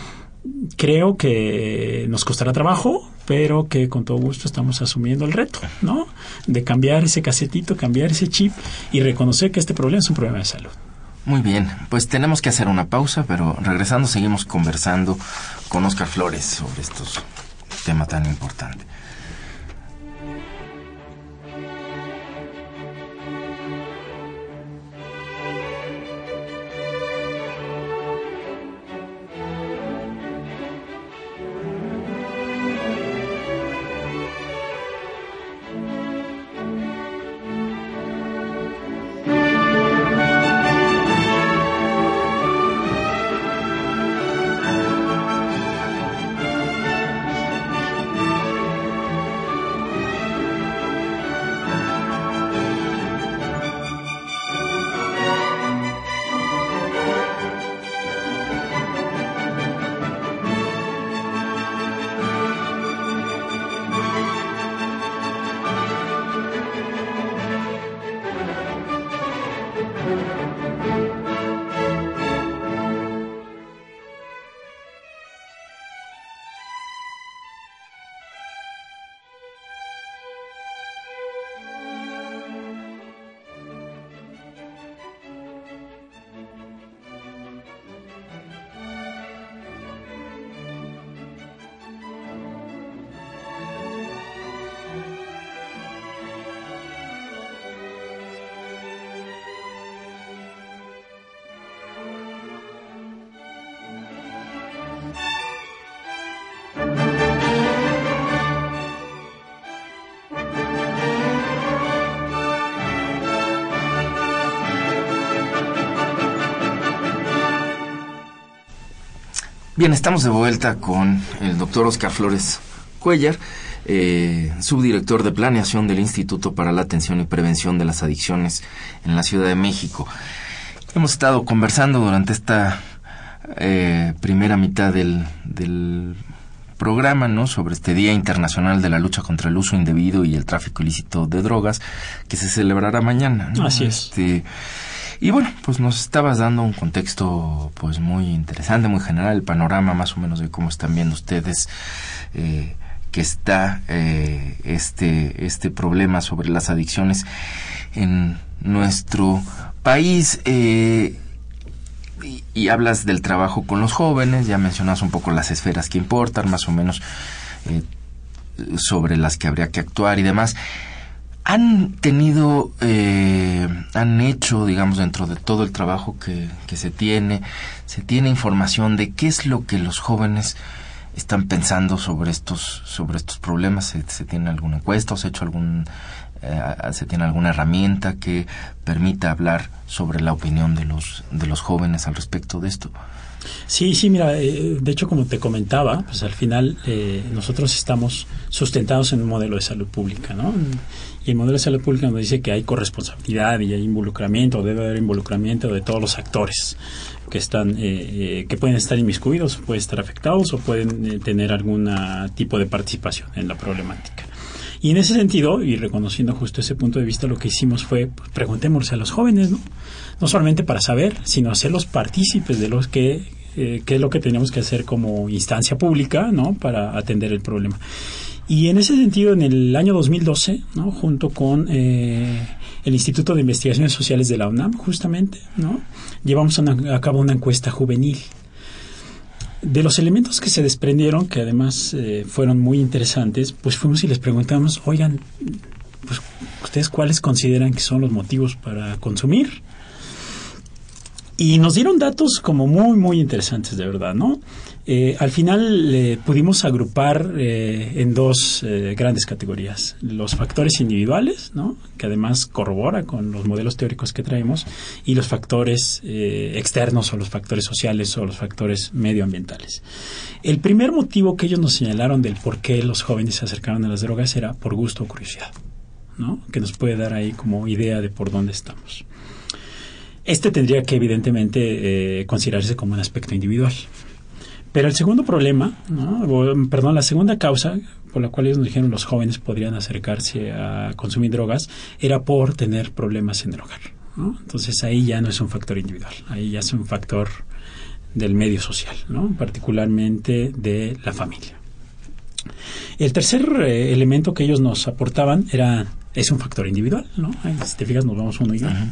Speaker 2: creo que nos costará trabajo, pero que con todo gusto estamos asumiendo el reto, ¿no? De cambiar ese casetito, cambiar ese chip y reconocer que este problema es un problema de salud.
Speaker 1: Muy bien, pues tenemos que hacer una pausa, pero regresando seguimos conversando con Oscar Flores sobre estos tema tan importante. Bien, estamos de vuelta con el doctor Oscar Flores Cuellar, eh, subdirector de planeación del Instituto para la Atención y Prevención de las Adicciones en la Ciudad de México. Hemos estado conversando durante esta eh, primera mitad del, del programa, ¿no? Sobre este Día Internacional de la Lucha contra el Uso Indebido y el Tráfico Ilícito de Drogas, que se celebrará mañana. ¿no?
Speaker 2: Así es.
Speaker 1: Este, y bueno, pues nos estabas dando un contexto pues muy interesante, muy general, el panorama más o menos de cómo están viendo ustedes eh, que está eh, este, este problema sobre las adicciones en nuestro país. Eh, y, y, hablas del trabajo con los jóvenes, ya mencionas un poco las esferas que importan, más o menos eh, sobre las que habría que actuar y demás han tenido, eh, han hecho, digamos, dentro de todo el trabajo que, que, se tiene, se tiene información de qué es lo que los jóvenes están pensando sobre estos, sobre estos problemas. ¿Se, tiene alguna encuesta o se ha hecho algún, eh, se tiene alguna herramienta que permita hablar sobre la opinión de los, de los jóvenes al respecto de esto?
Speaker 2: Sí, sí, mira, eh, de hecho, como te comentaba, pues al final eh, nosotros estamos sustentados en un modelo de salud pública, ¿no? Y el modelo de salud pública nos dice que hay corresponsabilidad y hay involucramiento, debe haber involucramiento de todos los actores que están, eh, eh, que pueden estar inmiscuidos, pueden estar afectados o pueden eh, tener algún tipo de participación en la problemática. Y en ese sentido, y reconociendo justo ese punto de vista, lo que hicimos fue pues, preguntémosle a los jóvenes, ¿no? No solamente para saber, sino hacerlos partícipes de los que eh, qué es lo que tenemos que hacer como instancia pública, ¿no? Para atender el problema. Y en ese sentido, en el año 2012, ¿no? junto con eh, el Instituto de Investigaciones Sociales de la UNAM, justamente, ¿no? llevamos a cabo una encuesta juvenil. De los elementos que se desprendieron, que además eh, fueron muy interesantes, pues fuimos y les preguntamos, oigan, pues, ¿ustedes cuáles consideran que son los motivos para consumir? Y nos dieron datos como muy, muy interesantes, de verdad, ¿no? Eh, al final eh, pudimos agrupar eh, en dos grandes categorías. Los factores individuales, que además corrobora con los modelos teóricos que traemos, y los factores externos o los factores sociales o los factores medioambientales. El primer motivo que ellos nos señalaron del por qué los jóvenes se acercaron a las drogas era por gusto o curiosidad, ¿no? que nos puede dar ahí como idea de por dónde estamos. Este tendría que evidentemente considerarse como un aspecto individual. Pero el segundo problema, perdón, la segunda causa por la cual ellos nos dijeron los jóvenes podrían acercarse a consumir drogas era por tener problemas en el hogar. Entonces ahí ya no es un factor individual, ahí ya es un factor del medio social, ¿no? particularmente de la familia. El tercer eh, elemento que ellos nos aportaban era es un factor individual, ¿no? si te fijas nos vamos uno y uno.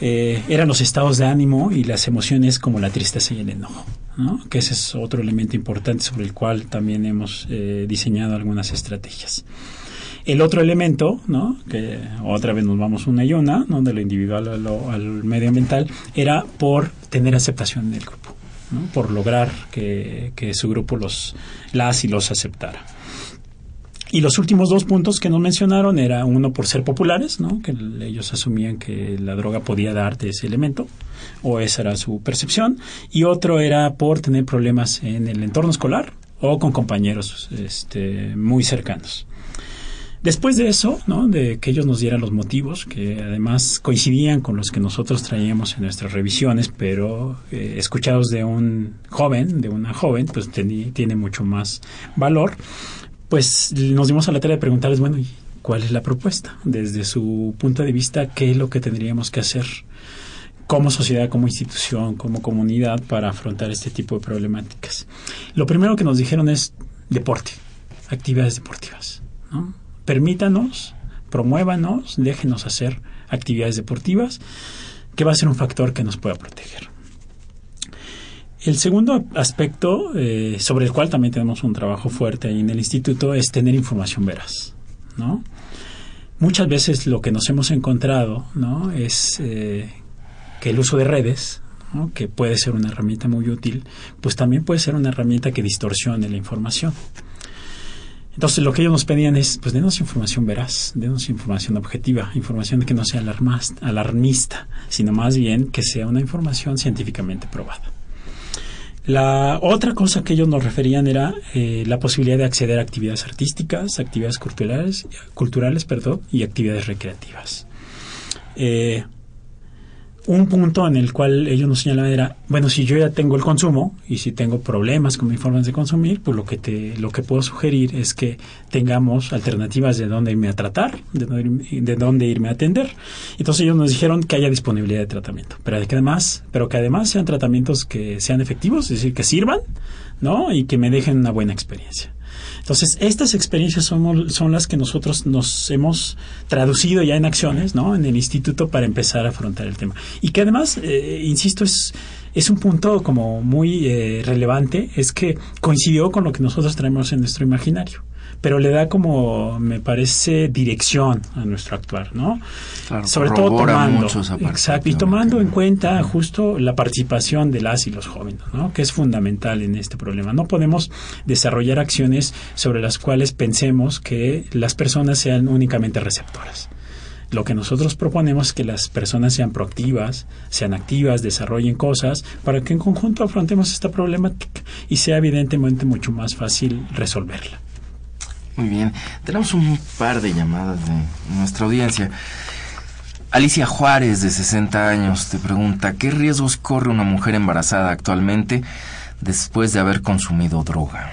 Speaker 2: Eh, eran los estados de ánimo y las emociones como la tristeza y el enojo, ¿no? que ese es otro elemento importante sobre el cual también hemos eh, diseñado algunas estrategias. El otro elemento, ¿no? que otra vez nos vamos una y una, ¿no? de lo individual a lo, al medioambiental, era por tener aceptación en el grupo, por lograr que, que su grupo los, las y los aceptara. Y los últimos dos puntos que nos mencionaron era uno por ser populares, ¿no? que ellos asumían que la droga podía darte ese elemento, o esa era su percepción, y otro era por tener problemas en el entorno escolar o con compañeros este, muy cercanos. Después de eso, ¿no? de que ellos nos dieran los motivos, que además coincidían con los que nosotros traíamos en nuestras revisiones, pero eh, escuchados de un joven, de una joven, pues tiene mucho más valor pues nos dimos a la tarea de preguntarles, bueno, ¿y cuál es la propuesta? Desde su punto de vista, ¿qué es lo que tendríamos que hacer como sociedad, como institución, como comunidad para afrontar este tipo de problemáticas? Lo primero que nos dijeron es deporte, actividades deportivas. ¿no? Permítanos, promuévanos, déjenos hacer actividades deportivas, que va a ser un factor que nos pueda proteger. El segundo aspecto, eh, sobre el cual también tenemos un trabajo fuerte ahí en el instituto, es tener información veraz, ¿no? Muchas veces lo que nos hemos encontrado. Es eh, que el uso de redes, que puede ser una herramienta muy útil, pues también puede ser una herramienta que distorsione la información. Entonces lo que ellos nos pedían es, pues denos información veraz, denos información objetiva, información que no sea alarmista, sino más bien que sea una información científicamente probada. La otra cosa que ellos nos referían era eh, la posibilidad de acceder a actividades artísticas, actividades culturales, culturales perdón, y actividades recreativas. Eh, un punto en el cual ellos nos señalaban era, bueno, si yo ya tengo el consumo y si tengo problemas con mi forma de consumir, pues lo que te, lo que puedo sugerir es que tengamos alternativas de dónde irme a tratar, de dónde, de dónde irme a atender. Entonces ellos nos dijeron que haya disponibilidad de tratamiento, pero que además, pero que además sean tratamientos que sean efectivos, es decir, que sirvan, ¿no? Y que me dejen una buena experiencia. Entonces, estas experiencias son, son las que nosotros nos hemos traducido ya en acciones, ¿no? En el instituto para empezar a afrontar el tema. Y que además, eh, insisto, es, es un punto como muy eh, relevante, es que coincidió con lo que nosotros traemos en nuestro imaginario pero le da como, me parece, dirección a nuestro actuar, ¿no? Sobre todo tomando, exacto, y tomando en cuenta justo la participación de las y los jóvenes, ¿no? Que es fundamental en este problema. No podemos desarrollar acciones sobre las cuales pensemos que las personas sean únicamente receptoras. Lo que nosotros proponemos es que las personas sean proactivas, sean activas, desarrollen cosas para que en conjunto afrontemos esta problemática y sea evidentemente mucho más fácil resolverla.
Speaker 1: Muy bien. Tenemos un par de llamadas de nuestra audiencia. Alicia Juárez, de 60 años, te pregunta, ¿qué riesgos corre una mujer embarazada actualmente después de haber consumido droga?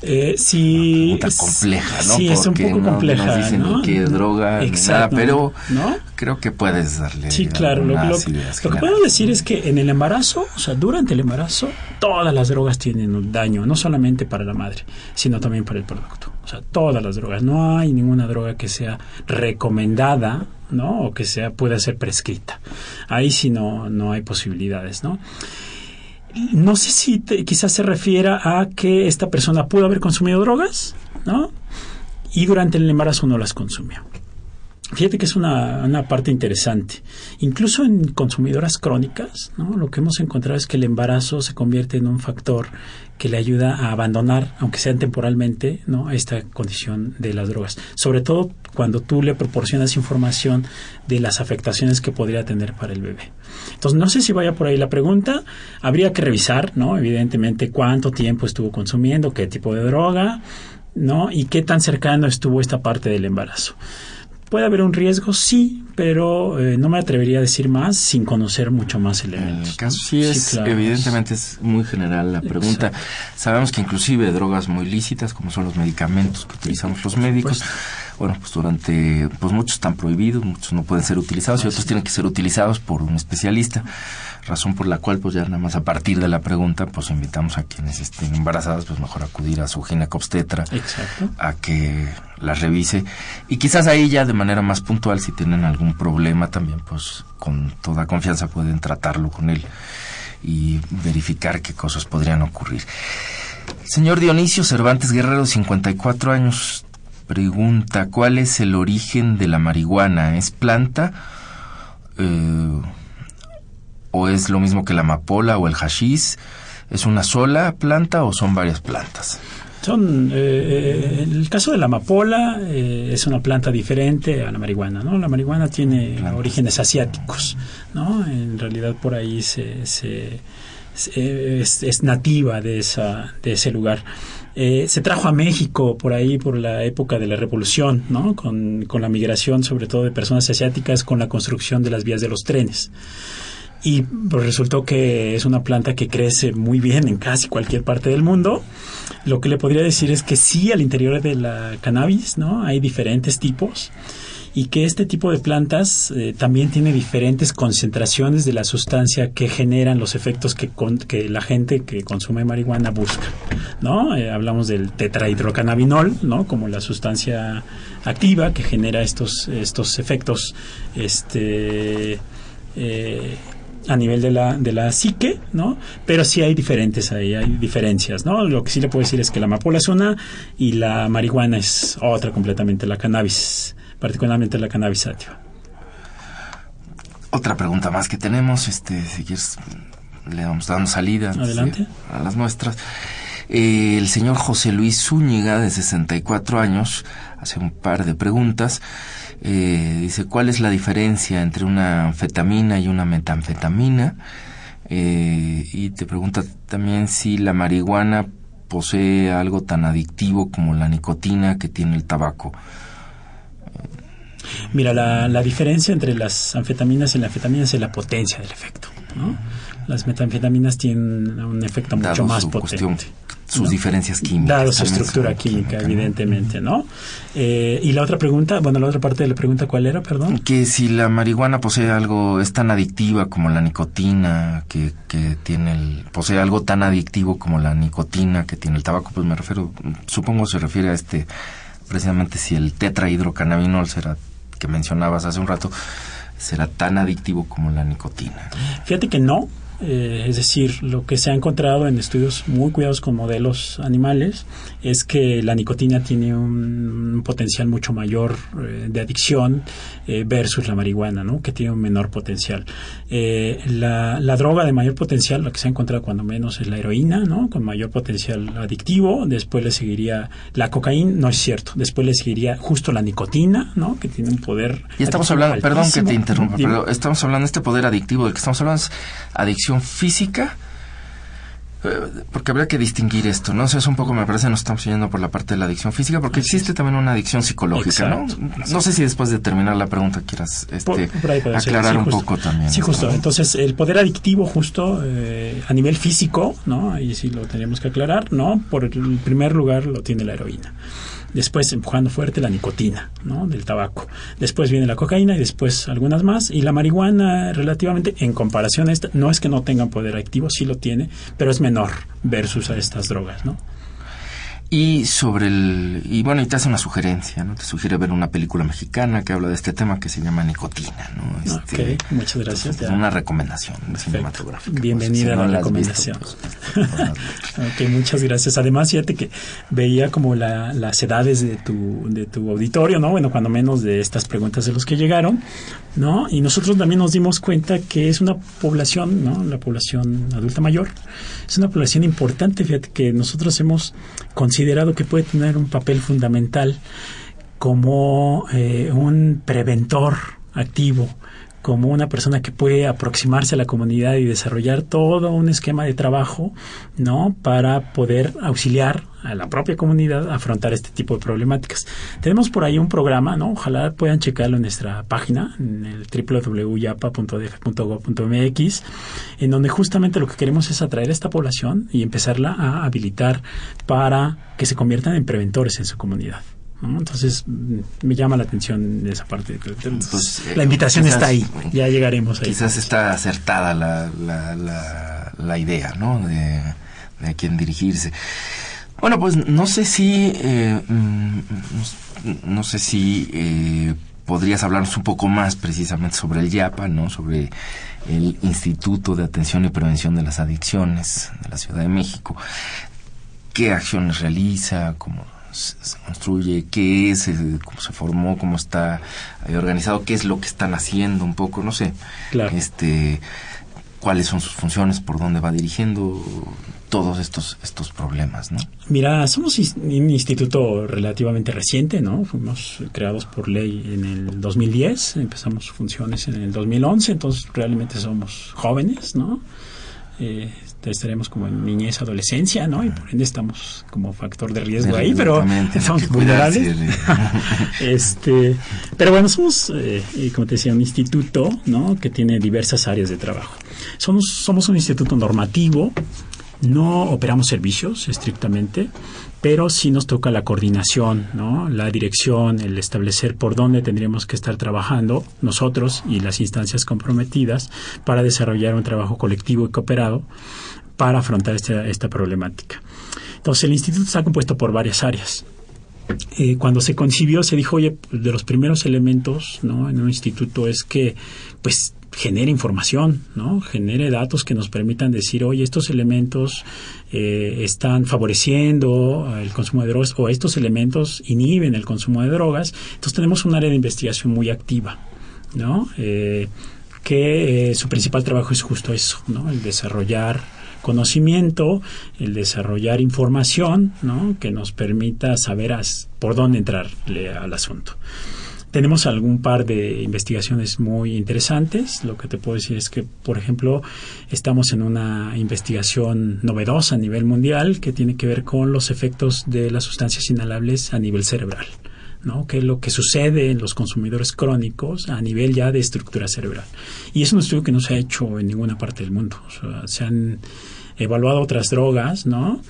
Speaker 2: Eh, sí,
Speaker 1: pregunta compleja, ¿no?
Speaker 2: Sí, es un poco
Speaker 1: no-
Speaker 2: compleja.
Speaker 1: No dicen
Speaker 2: ¿no?
Speaker 1: ni qué droga, ni nada,
Speaker 2: Exacto,
Speaker 1: pero
Speaker 2: ¿no?
Speaker 1: creo que puedes darle
Speaker 2: Sí, claro. Lo, lo- que puedo decir es que en el embarazo, o sea, durante el embarazo, todas las drogas tienen un daño, no solamente para la madre, sino también para el producto. O sea, todas las drogas. No hay ninguna droga que sea recomendada, ¿no? O que sea pueda ser prescrita. Ahí sí no, no hay posibilidades, ¿no? No sé si te- quizás se refiera a que esta persona pudo haber consumido drogas, ¿no? Y durante el embarazo no las consumió. Fíjate que es una, una parte interesante. Incluso en consumidoras crónicas, ¿no? lo que hemos encontrado es que el embarazo se convierte en un factor que le ayuda a abandonar, aunque sea temporalmente, ¿no? esta condición de las drogas. Sobre todo cuando tú le proporcionas información de las afectaciones que podría tener para el bebé. Entonces, no sé si vaya por ahí la pregunta. Habría que revisar, ¿no? Evidentemente, cuánto tiempo estuvo consumiendo, qué tipo de droga, ¿no? Y qué tan cercano estuvo esta parte del embarazo. ¿Puede haber un riesgo? Sí, pero eh, no me atrevería a decir más sin conocer mucho más elementos.
Speaker 1: El caso sí es,
Speaker 2: claro.
Speaker 1: evidentemente es muy general la pregunta. Sabemos que inclusive drogas muy lícitas, como son los medicamentos que utilizamos los médicos, bueno, pues durante, pues muchos están prohibidos, muchos no pueden ser utilizados y otros tienen que ser utilizados por un especialista. Razón por la cual, pues ya nada más a partir de la pregunta, pues invitamos a quienes estén embarazadas, pues mejor acudir a su ginecobstetra
Speaker 2: Exacto.
Speaker 1: a que las revise y quizás ahí ya de manera más puntual si tienen algún problema también pues con toda confianza pueden tratarlo con él y verificar qué cosas podrían ocurrir. Señor Dionisio Cervantes Guerrero, 54 años, pregunta, ¿cuál es el origen de la marihuana? ¿Es planta? Eh, ¿O es lo mismo que la amapola o el hashish? ¿Es una sola planta o son varias plantas?
Speaker 2: Son, eh, en el caso de la amapola eh, es una planta diferente a la marihuana, ¿no? La marihuana tiene
Speaker 1: Plantas.
Speaker 2: orígenes asiáticos, ¿no? En realidad por ahí se, se- se- es, es nativa de esa de ese lugar. Eh, se trajo a México por ahí por la época de la revolución, ¿no? Con, con la migración sobre todo de personas asiáticas con la construcción de las vías de los trenes. Y pues resultó que es una planta que crece muy bien en casi cualquier parte del mundo. Lo que le podría decir es que sí, al interior de la cannabis, ¿no? Hay diferentes tipos y que este tipo de plantas eh, también tiene diferentes concentraciones de la sustancia que generan los efectos que, la gente que consume marihuana busca, ¿no? Eh, hablamos del tetrahidrocannabinol, ¿no? Como la sustancia activa que genera estos estos efectos, este eh, a nivel de la, de la psique, ¿no? Pero sí hay diferentes ahí, hay diferencias, ¿no? Lo que sí le puedo decir es que la amapola es una y la marihuana es otra completamente, la cannabis, particularmente la cannabis sativa.
Speaker 1: Otra pregunta más que tenemos, este, si quieres, le vamos dando salida
Speaker 2: Adelante.
Speaker 1: a las nuestras. Eh, el señor José Luis Zúñiga, de 64 años, hace un par de preguntas. Eh, dice, ¿cuál es la diferencia entre una anfetamina y una metanfetamina? Eh, y te pregunta también si la marihuana posee algo tan adictivo como la nicotina que tiene el tabaco.
Speaker 2: Mira, la, la diferencia entre las anfetaminas y las anfetaminas es la potencia del efecto, ¿no? Las metanfetaminas tienen un efecto mucho más
Speaker 1: su
Speaker 2: potente.
Speaker 1: cuestión, sus
Speaker 2: ¿no?
Speaker 1: diferencias químicas.
Speaker 2: Dado su estructura química, evidentemente, ¿no? Eh, y la otra pregunta, bueno, la otra parte de la pregunta, ¿cuál era, perdón?
Speaker 1: Que si la marihuana posee algo, es tan adictiva como la nicotina, que, que tiene el, posee algo tan adictivo como la nicotina que tiene el tabaco, pues me refiero, supongo se refiere a este, precisamente si el tetrahidrocannabinol será, que mencionabas hace un rato, será tan adictivo como la nicotina.
Speaker 2: Fíjate que no. Eh, es decir, lo que se ha encontrado en estudios muy cuidados con modelos animales es que la nicotina tiene un, un potencial mucho mayor eh, de adicción eh, versus la marihuana, ¿no? que tiene un menor potencial. Eh, la, la droga de mayor potencial, la que se ha encontrado cuando menos es la heroína, ¿no? con mayor potencial adictivo. Después le seguiría la cocaína, no es cierto. Después le seguiría justo la nicotina, ¿no? que tiene un poder.
Speaker 1: Y estamos hablando, perdón que te interrumpa, pero estamos hablando de este poder adictivo del que estamos hablando es adicción física Eh, porque habría que distinguir esto, ¿no? O sea, es un poco, me parece, nos estamos yendo por la parte de la adicción física, porque existe también una adicción psicológica, ¿no?
Speaker 2: Exacto.
Speaker 1: No sé si después de terminar la pregunta quieras este,
Speaker 2: por
Speaker 1: aclarar
Speaker 2: sí,
Speaker 1: un
Speaker 2: justo.
Speaker 1: poco también.
Speaker 2: Sí, justo.
Speaker 1: ¿no?
Speaker 2: Entonces, el poder adictivo justo eh, a nivel físico, ¿no? Ahí sí lo tenemos que aclarar, ¿no? Por el primer lugar lo tiene la heroína. Después, empujando fuerte, la nicotina, ¿no? Del tabaco. Después viene la cocaína y después algunas más. Y la marihuana, relativamente, en comparación a esta, no es que no tengan poder activo, sí lo tiene, pero es menor versus a estas drogas, ¿no?
Speaker 1: Y sobre el... Y bueno, y te hace una sugerencia, ¿no? Te sugiere ver una película mexicana que habla de este tema que se llama Nicotina, ¿no? Este,
Speaker 2: ok, muchas gracias.
Speaker 1: entonces, una recomendación cinematográfica.
Speaker 2: Bienvenida
Speaker 1: No sé, si
Speaker 2: a la
Speaker 1: no
Speaker 2: recomendación.
Speaker 1: visto, pues, ves.
Speaker 2: Ok, muchas gracias. Además, fíjate que veía como la- las edades de tu, de tu auditorio, ¿no? Bueno, cuando menos de estas preguntas de los que llegaron, ¿no? Y nosotros también nos dimos cuenta que es una población, ¿no? La población adulta mayor. Es una población importante, fíjate que nosotros hemos considerado que puede tener un papel fundamental como eh, un preventor activo, como una persona que puede aproximarse a la comunidad y desarrollar todo un esquema de trabajo, ¿no? Para poder auxiliar a la propia comunidad a afrontar este tipo de problemáticas. Tenemos por ahí un programa, ¿no? Ojalá puedan checarlo en nuestra página, en el www.yapa.df.gov.mx, en donde justamente lo que queremos es atraer a esta población y empezarla a habilitar para que se conviertan en preventores en su comunidad. ¿No? Entonces, mm, me llama la atención esa parte.
Speaker 1: Pues, eh,
Speaker 2: la invitación
Speaker 1: quizás-
Speaker 2: está ahí, ya llegaremos ahí.
Speaker 1: Quizás está acertada la, la, la, la idea, ¿no? De, de a quién dirigirse. Bueno, pues no sé si, eh, mm, no, no sé si eh, podrías hablarnos un poco más precisamente sobre el YAPA, ¿no? Sobre el Instituto de Atención y Prevención de las Adicciones de la Ciudad de México. ¿Qué acciones realiza? ¿Cómo se, se construye? ¿Qué es? eh, ¿Cómo se formó? ¿Cómo está eh, organizado? ¿Qué es lo que están haciendo? Un poco, no sé
Speaker 2: Claro.
Speaker 1: este cuáles son sus funciones, por dónde va dirigiendo todos estos estos problemas, ¿no?
Speaker 2: Mira, somos un instituto relativamente reciente, ¿no? Fuimos creados por ley en el 2010, empezamos funciones en el 2011, entonces realmente somos jóvenes, ¿no? Eh, estaremos como en niñez, adolescencia, ¿no? Y por ende estamos como factor de riesgo ahí, pero
Speaker 1: cuidarse
Speaker 2: vulnerables. este, pero bueno, somos, eh, como te decía, un instituto, ¿no? Que tiene diversas áreas de trabajo. Somos, somos un instituto normativo, no operamos servicios estrictamente, pero sí nos toca la coordinación, ¿no? la dirección, el establecer por dónde tendríamos que estar trabajando nosotros y las instancias comprometidas para desarrollar un trabajo colectivo y cooperado para afrontar esta, esta problemática. Entonces, el instituto está compuesto por varias áreas. Eh, cuando se concibió se dijo, oye, de los primeros elementos ¿no? en un instituto es que pues genere información, ¿no? genere datos que nos permitan decir, oye, estos elementos eh, están favoreciendo el consumo de drogas o estos elementos inhiben el consumo de drogas. Entonces tenemos un área de investigación muy activa, ¿no? Eh, que eh, su principal trabajo es justo eso, ¿no? El desarrollar conocimiento, el desarrollar información, ¿no? Que nos permita saber por dónde entrarle al asunto. Tenemos algún par de investigaciones muy interesantes. Lo que te puedo decir es que, por ejemplo, estamos en una investigación novedosa a nivel mundial que tiene que ver con los efectos de las sustancias inhalables a nivel cerebral. ¿no? ¿Qué es lo que sucede en los consumidores crónicos a nivel ya de estructura cerebral? Y es un estudio que no se ha hecho en ninguna parte del mundo. Se han evaluado otras drogas, ¿no?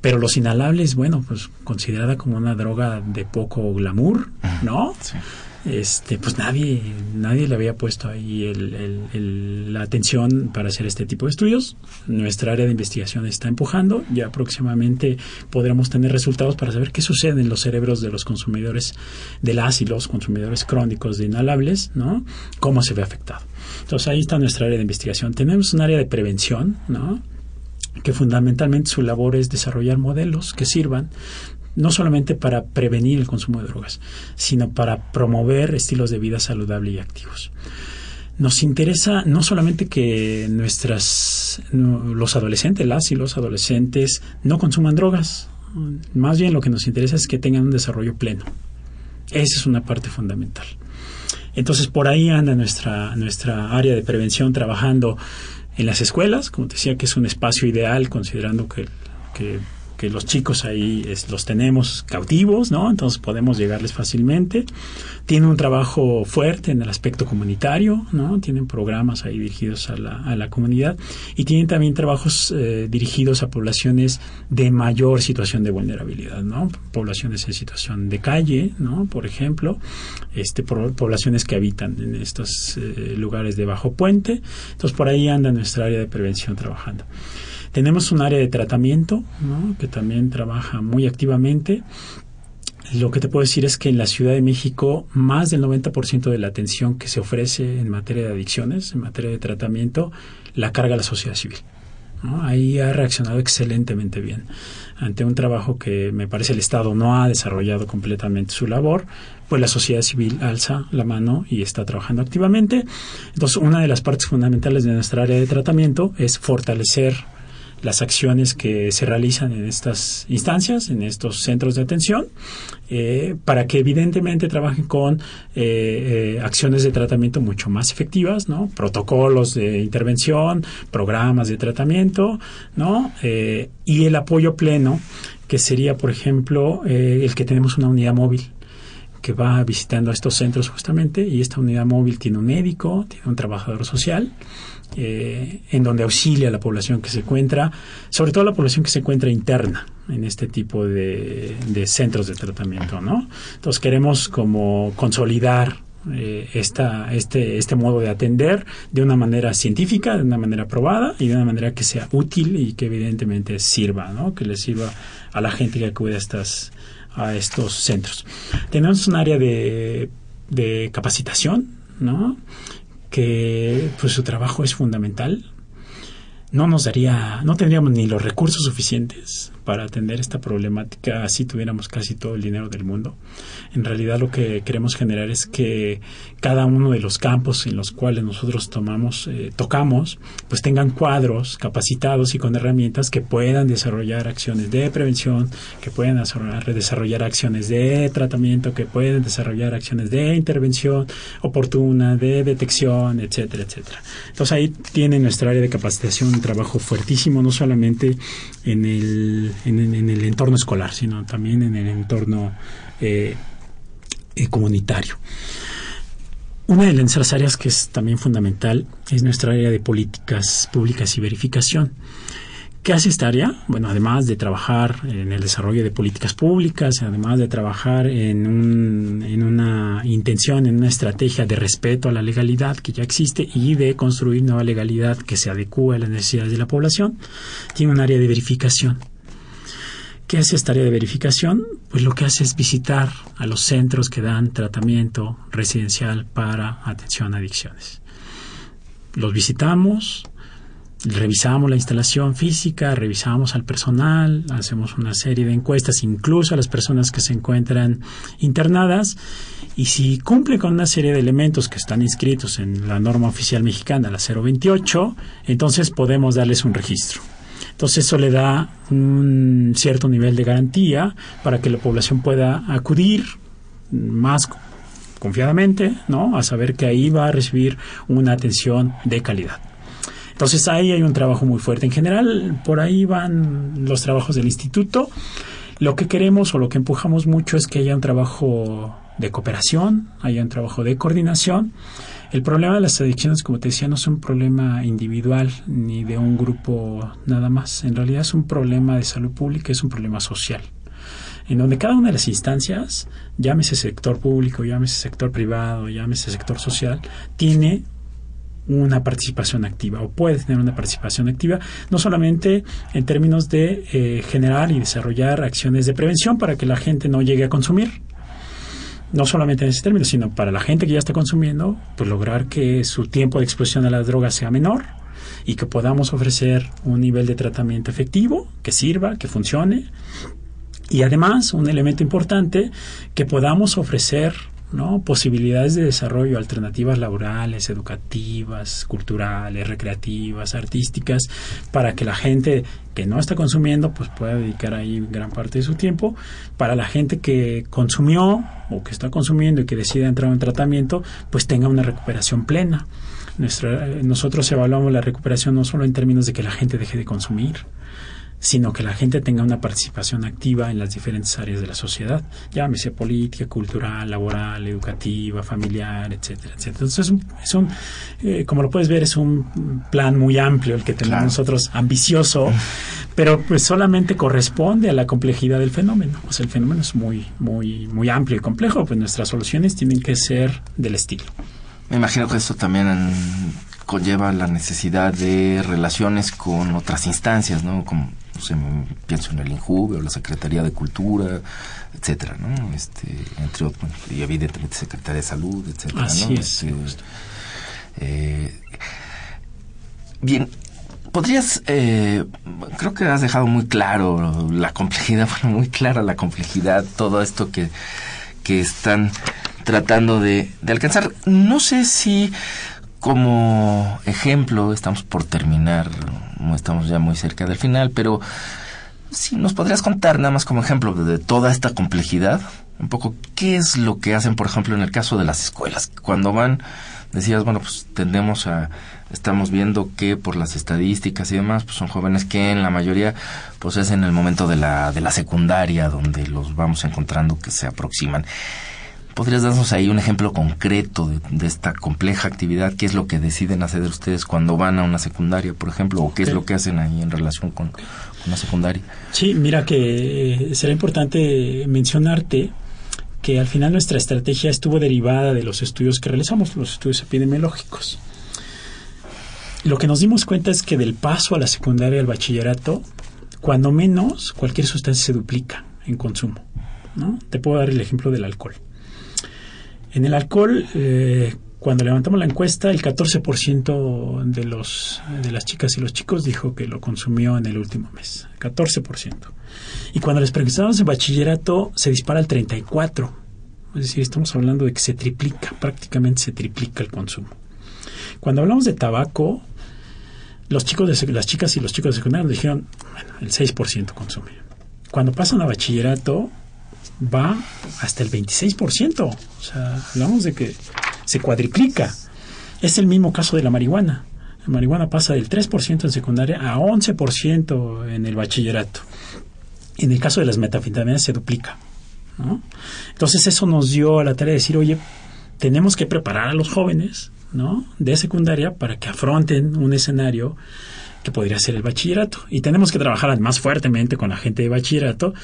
Speaker 2: Pero los inhalables, bueno, pues considerada como una droga de poco glamour, ¿no?
Speaker 1: Sí.
Speaker 2: Este, pues nadie, nadie le había puesto ahí el- el- el- la atención para hacer este tipo de estudios. Nuestra área de investigación está empujando. Ya próximamente podremos tener resultados para saber qué sucede en los cerebros de los consumidores de las y los consumidores crónicos de inhalables, ¿no? Cómo se ve afectado. Entonces ahí está nuestra área de investigación. Tenemos un área de prevención, ¿no? Que fundamentalmente su labor es desarrollar modelos que sirvan no solamente para prevenir el consumo de drogas, sino para promover estilos de vida saludable y activos. Nos interesa no solamente que nuestras los adolescentes, las y los adolescentes no consuman drogas, más bien lo que nos interesa es que tengan un desarrollo pleno. Esa es una parte fundamental. Entonces por ahí anda nuestra nuestra área de prevención trabajando en las escuelas, como te decía, que es un espacio ideal considerando que, que que los chicos ahí los tenemos cautivos, ¿no? Entonces podemos llegarles fácilmente. Tienen un trabajo fuerte en el aspecto comunitario, ¿no? Tienen programas ahí dirigidos a la, a la comunidad y tienen también trabajos eh, dirigidos a poblaciones de mayor situación de vulnerabilidad, ¿no? Poblaciones en situación de calle, ¿no? Por ejemplo, este, poblaciones que habitan en estos eh, lugares de bajo puente. Entonces por ahí anda nuestra área de prevención trabajando. Tenemos un área de tratamiento que también trabaja muy activamente. Lo que te puedo decir es que en la Ciudad de México más del 90% de la atención que se ofrece en materia de adicciones, en materia de tratamiento, la carga la sociedad civil. Ahí ha reaccionado excelentemente bien ante un trabajo que me parece el Estado no ha desarrollado completamente su labor, pues la sociedad civil alza la mano y está trabajando activamente. Entonces, una de las partes fundamentales de nuestra área de tratamiento es fortalecer las acciones que se realizan en estas instancias, en estos centros de atención, eh, para que evidentemente trabajen con eh, eh, acciones de tratamiento mucho más efectivas, ¿no? Protocolos de intervención, programas de tratamiento, ¿no? y el apoyo pleno, que sería, por ejemplo, el que tenemos una unidad móvil que va visitando estos centros justamente y esta unidad móvil tiene un médico, tiene un trabajador social, eh, en donde auxilia a la población que se encuentra, sobre todo la población que se encuentra interna en este tipo de, centros de tratamiento, ¿no? Entonces queremos como consolidar eh, esta, este, este modo de atender de una manera científica, de una manera probada y de una manera que sea útil y que evidentemente sirva, ¿no? Que le sirva a la gente que acude a estas a estos centros. Tenemos un área de, de capacitación, ¿no? Que pues su trabajo es fundamental. No nos daría, no tendríamos ni los recursos suficientes para atender esta problemática si tuviéramos casi todo el dinero del mundo. En realidad lo que queremos generar es que cada uno de los campos en los cuales nosotros tomamos, eh, tocamos, pues tengan cuadros capacitados y con herramientas que puedan desarrollar acciones de prevención, que puedan desarrollar acciones de tratamiento, que puedan desarrollar acciones de intervención oportuna, de detección, etcétera, etcétera. Entonces ahí tiene nuestra área de capacitación un trabajo fuertísimo, no solamente en el en, el entorno escolar, sino también en el entorno eh, eh, comunitario. Una de nuestras áreas que es también fundamental es nuestra área de políticas públicas y verificación. ¿Qué hace esta área? Bueno, además de trabajar en el desarrollo de políticas públicas, además de trabajar en, en una intención, en una estrategia de respeto a la legalidad que ya existe y de construir nueva legalidad que se adecue a las necesidades de la población, tiene un área de verificación. ¿Qué hace esta área de verificación? Pues lo que hace es visitar a los centros que dan tratamiento residencial para atención a adicciones. Los visitamos, revisamos la instalación física, revisamos al personal, hacemos una serie de encuestas, incluso a las personas que se encuentran internadas, y si cumple con una serie de elementos que están inscritos en la norma oficial mexicana, la 028, entonces podemos darles un registro. Entonces eso le da un cierto nivel de garantía para que la población pueda acudir más confiadamente, ¿no? A saber que ahí va a recibir una atención de calidad. Entonces ahí hay un trabajo muy fuerte. En general, por ahí van los trabajos del instituto. Lo que queremos o lo que empujamos mucho es que haya un trabajo de cooperación, haya un trabajo de coordinación el problema de las adicciones, como te decía, no es un problema individual ni de un grupo nada más. En realidad es un problema de salud pública, es un problema social en donde cada una de las instancias, llámese sector público, llámese sector privado, llámese sector social, tiene una participación activa o puede tener una participación activa, no solamente en términos de eh, generar y desarrollar acciones de prevención para que la gente no llegue a consumir, no solamente en ese término, sino para la gente que ya está consumiendo, pues lograr que su tiempo de exposición a la droga sea menor y que podamos ofrecer un nivel de tratamiento efectivo, que sirva, que funcione. Y además, un elemento importante, que podamos ofrecer ¿no? posibilidades de desarrollo, alternativas laborales, educativas, culturales, recreativas, artísticas, para que la gente que no está consumiendo pues pueda dedicar ahí gran parte de su tiempo, para la gente que consumió o que está consumiendo y que decide entrar en tratamiento, pues tenga una recuperación plena. Eh, nosotros evaluamos la recuperación no solo en términos de que la gente deje de consumir, sino que la gente tenga una participación activa en las diferentes áreas de la sociedad, llámese política, cultural, laboral, educativa, familiar, etcétera, etcétera. Entonces, es un, es un, eh, como lo puedes ver, es un plan muy amplio el que tenemos
Speaker 1: Claro.
Speaker 2: nosotros, ambicioso, pero pues solamente corresponde a la complejidad del fenómeno. O sea, el fenómeno es muy, muy, muy amplio y complejo, pues nuestras soluciones tienen que ser del estilo.
Speaker 1: Me imagino que esto también conlleva la necesidad de relaciones con otras instancias, ¿no? Como, me- pienso en el INJUVE o la Secretaría de Cultura, etcétera, ¿no? Este, entre otros, y evidentemente Secretaría de Salud, etcétera,
Speaker 2: Así
Speaker 1: ¿no?
Speaker 2: es,
Speaker 1: Este, eh, bien, podrías, eh, creo que has dejado muy claro la complejidad, bueno, muy clara la complejidad, todo esto que, que están tratando de, de alcanzar. No sé si como ejemplo, estamos por terminar, estamos ya muy cerca del final, pero si nos podrías contar nada más como ejemplo de, de toda esta complejidad, un poco qué es lo que hacen, por ejemplo, en el caso de las escuelas, cuando van, decías, bueno, pues tendemos a, estamos viendo que por las estadísticas y demás, pues son jóvenes que en la mayoría, pues es en el momento de la, de la secundaria donde los vamos encontrando que se aproximan. ¿Podrías darnos ahí un ejemplo concreto de, de esta compleja actividad? ¿Qué es lo que deciden hacer ustedes cuando van a una secundaria, por ejemplo? ¿O qué es lo que hacen ahí en relación con, con la secundaria?
Speaker 2: Sí, mira que eh, será importante mencionarte que al final nuestra estrategia estuvo derivada de los estudios que realizamos, los estudios epidemiológicos. Lo que nos dimos cuenta es que del paso a la secundaria al bachillerato, cuando menos cualquier sustancia se duplica en consumo. ¿no? Te puedo dar el ejemplo del alcohol. En el alcohol, eh, cuando levantamos la encuesta, el 14% de, los, de las chicas y los chicos dijo que lo consumió en el último mes. 14%. Y cuando les preguntamos en bachillerato, se dispara al 34%. Es decir, estamos hablando de que se triplica, prácticamente se triplica el consumo. Cuando hablamos de tabaco, los chicos de, las chicas y los chicos de secundaria nos dijeron, bueno, el 6% consume. Cuando pasan a bachillerato, va hasta el 26%. O sea, hablamos de que se cuadriplica. Es el mismo caso de la marihuana. La marihuana pasa del 3% en secundaria a 11% en el bachillerato. En el caso de las metanfetaminas se duplica. Entonces eso nos dio a la tarea de decir, oye, tenemos que preparar a los jóvenes ¿no? de secundaria para que afronten un escenario que podría ser el bachillerato. Y tenemos que trabajar más fuertemente con la gente de bachillerato,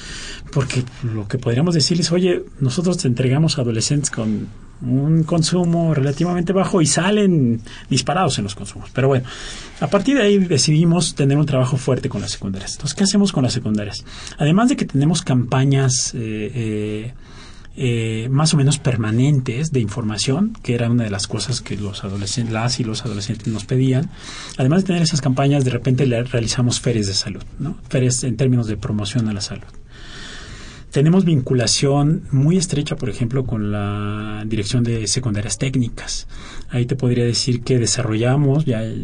Speaker 2: porque lo que podríamos decirles, oye, nosotros te entregamos adolescentes con un consumo relativamente bajo y salen disparados en los consumos. Pero bueno, a partir de ahí decidimos tener un trabajo fuerte con las secundarias. Entonces, ¿qué hacemos con las secundarias? Además de que tenemos campañas eh, eh, eh, más o menos permanentes de información, que era una de las cosas que los adolescentes, las y los adolescentes nos pedían. Además de tener esas campañas, de repente le realizamos ferias de salud, ¿no? Ferias en términos de promoción a la salud. Tenemos vinculación muy estrecha, por ejemplo, con la Dirección de Secundarias Técnicas. Ahí te podría decir que desarrollamos ya eh,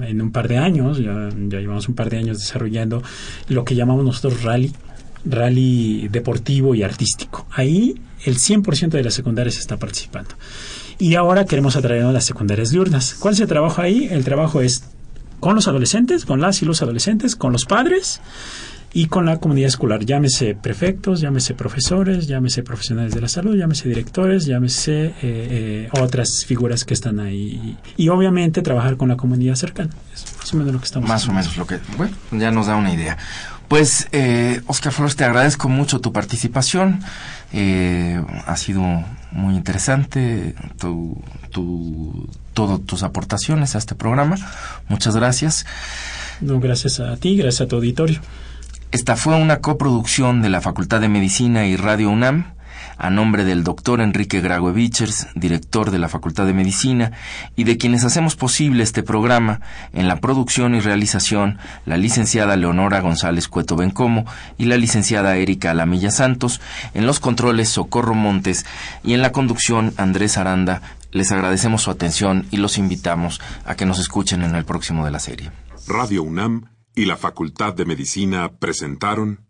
Speaker 2: en un par de años, ya, ya llevamos un par de años desarrollando lo que llamamos nosotros rally, rally deportivo y artístico. Ahí el 100% de las secundarias está participando. Y ahora queremos atraer a las secundarias diurnas. ¿Cuál es el trabajo ahí? El trabajo es con los adolescentes, con las y los adolescentes, con los padres y con la comunidad escolar. Llámese prefectos, llámese profesores, llámese profesionales de la salud, llámese directores, llámese eh, eh, otras figuras que están ahí. Y obviamente trabajar con la comunidad cercana. Es más o menos lo que estamos
Speaker 1: Más o menos lo que, bueno, ya nos da una idea. Pues, eh, Oscar Flores, te agradezco mucho tu participación. Eh, ha sido muy interesante tu, tu, todas tus aportaciones a este programa. Muchas gracias.
Speaker 2: No, gracias a ti, gracias a tu auditorio.
Speaker 1: Esta fue una coproducción de la Facultad de Medicina y Radio UNAM, a nombre del doctor Enrique Graue Vichers, director de la Facultad de Medicina, y de quienes hacemos posible este programa, en la producción y realización, la licenciada Leonora González Cueto Bencomo y la licenciada Erika Alamilla Santos, en los controles Socorro Montes y en la conducción Andrés Aranda. Les agradecemos su atención y los invitamos a que nos escuchen en el próximo de la serie.
Speaker 3: Radio UNAM y la Facultad de Medicina presentaron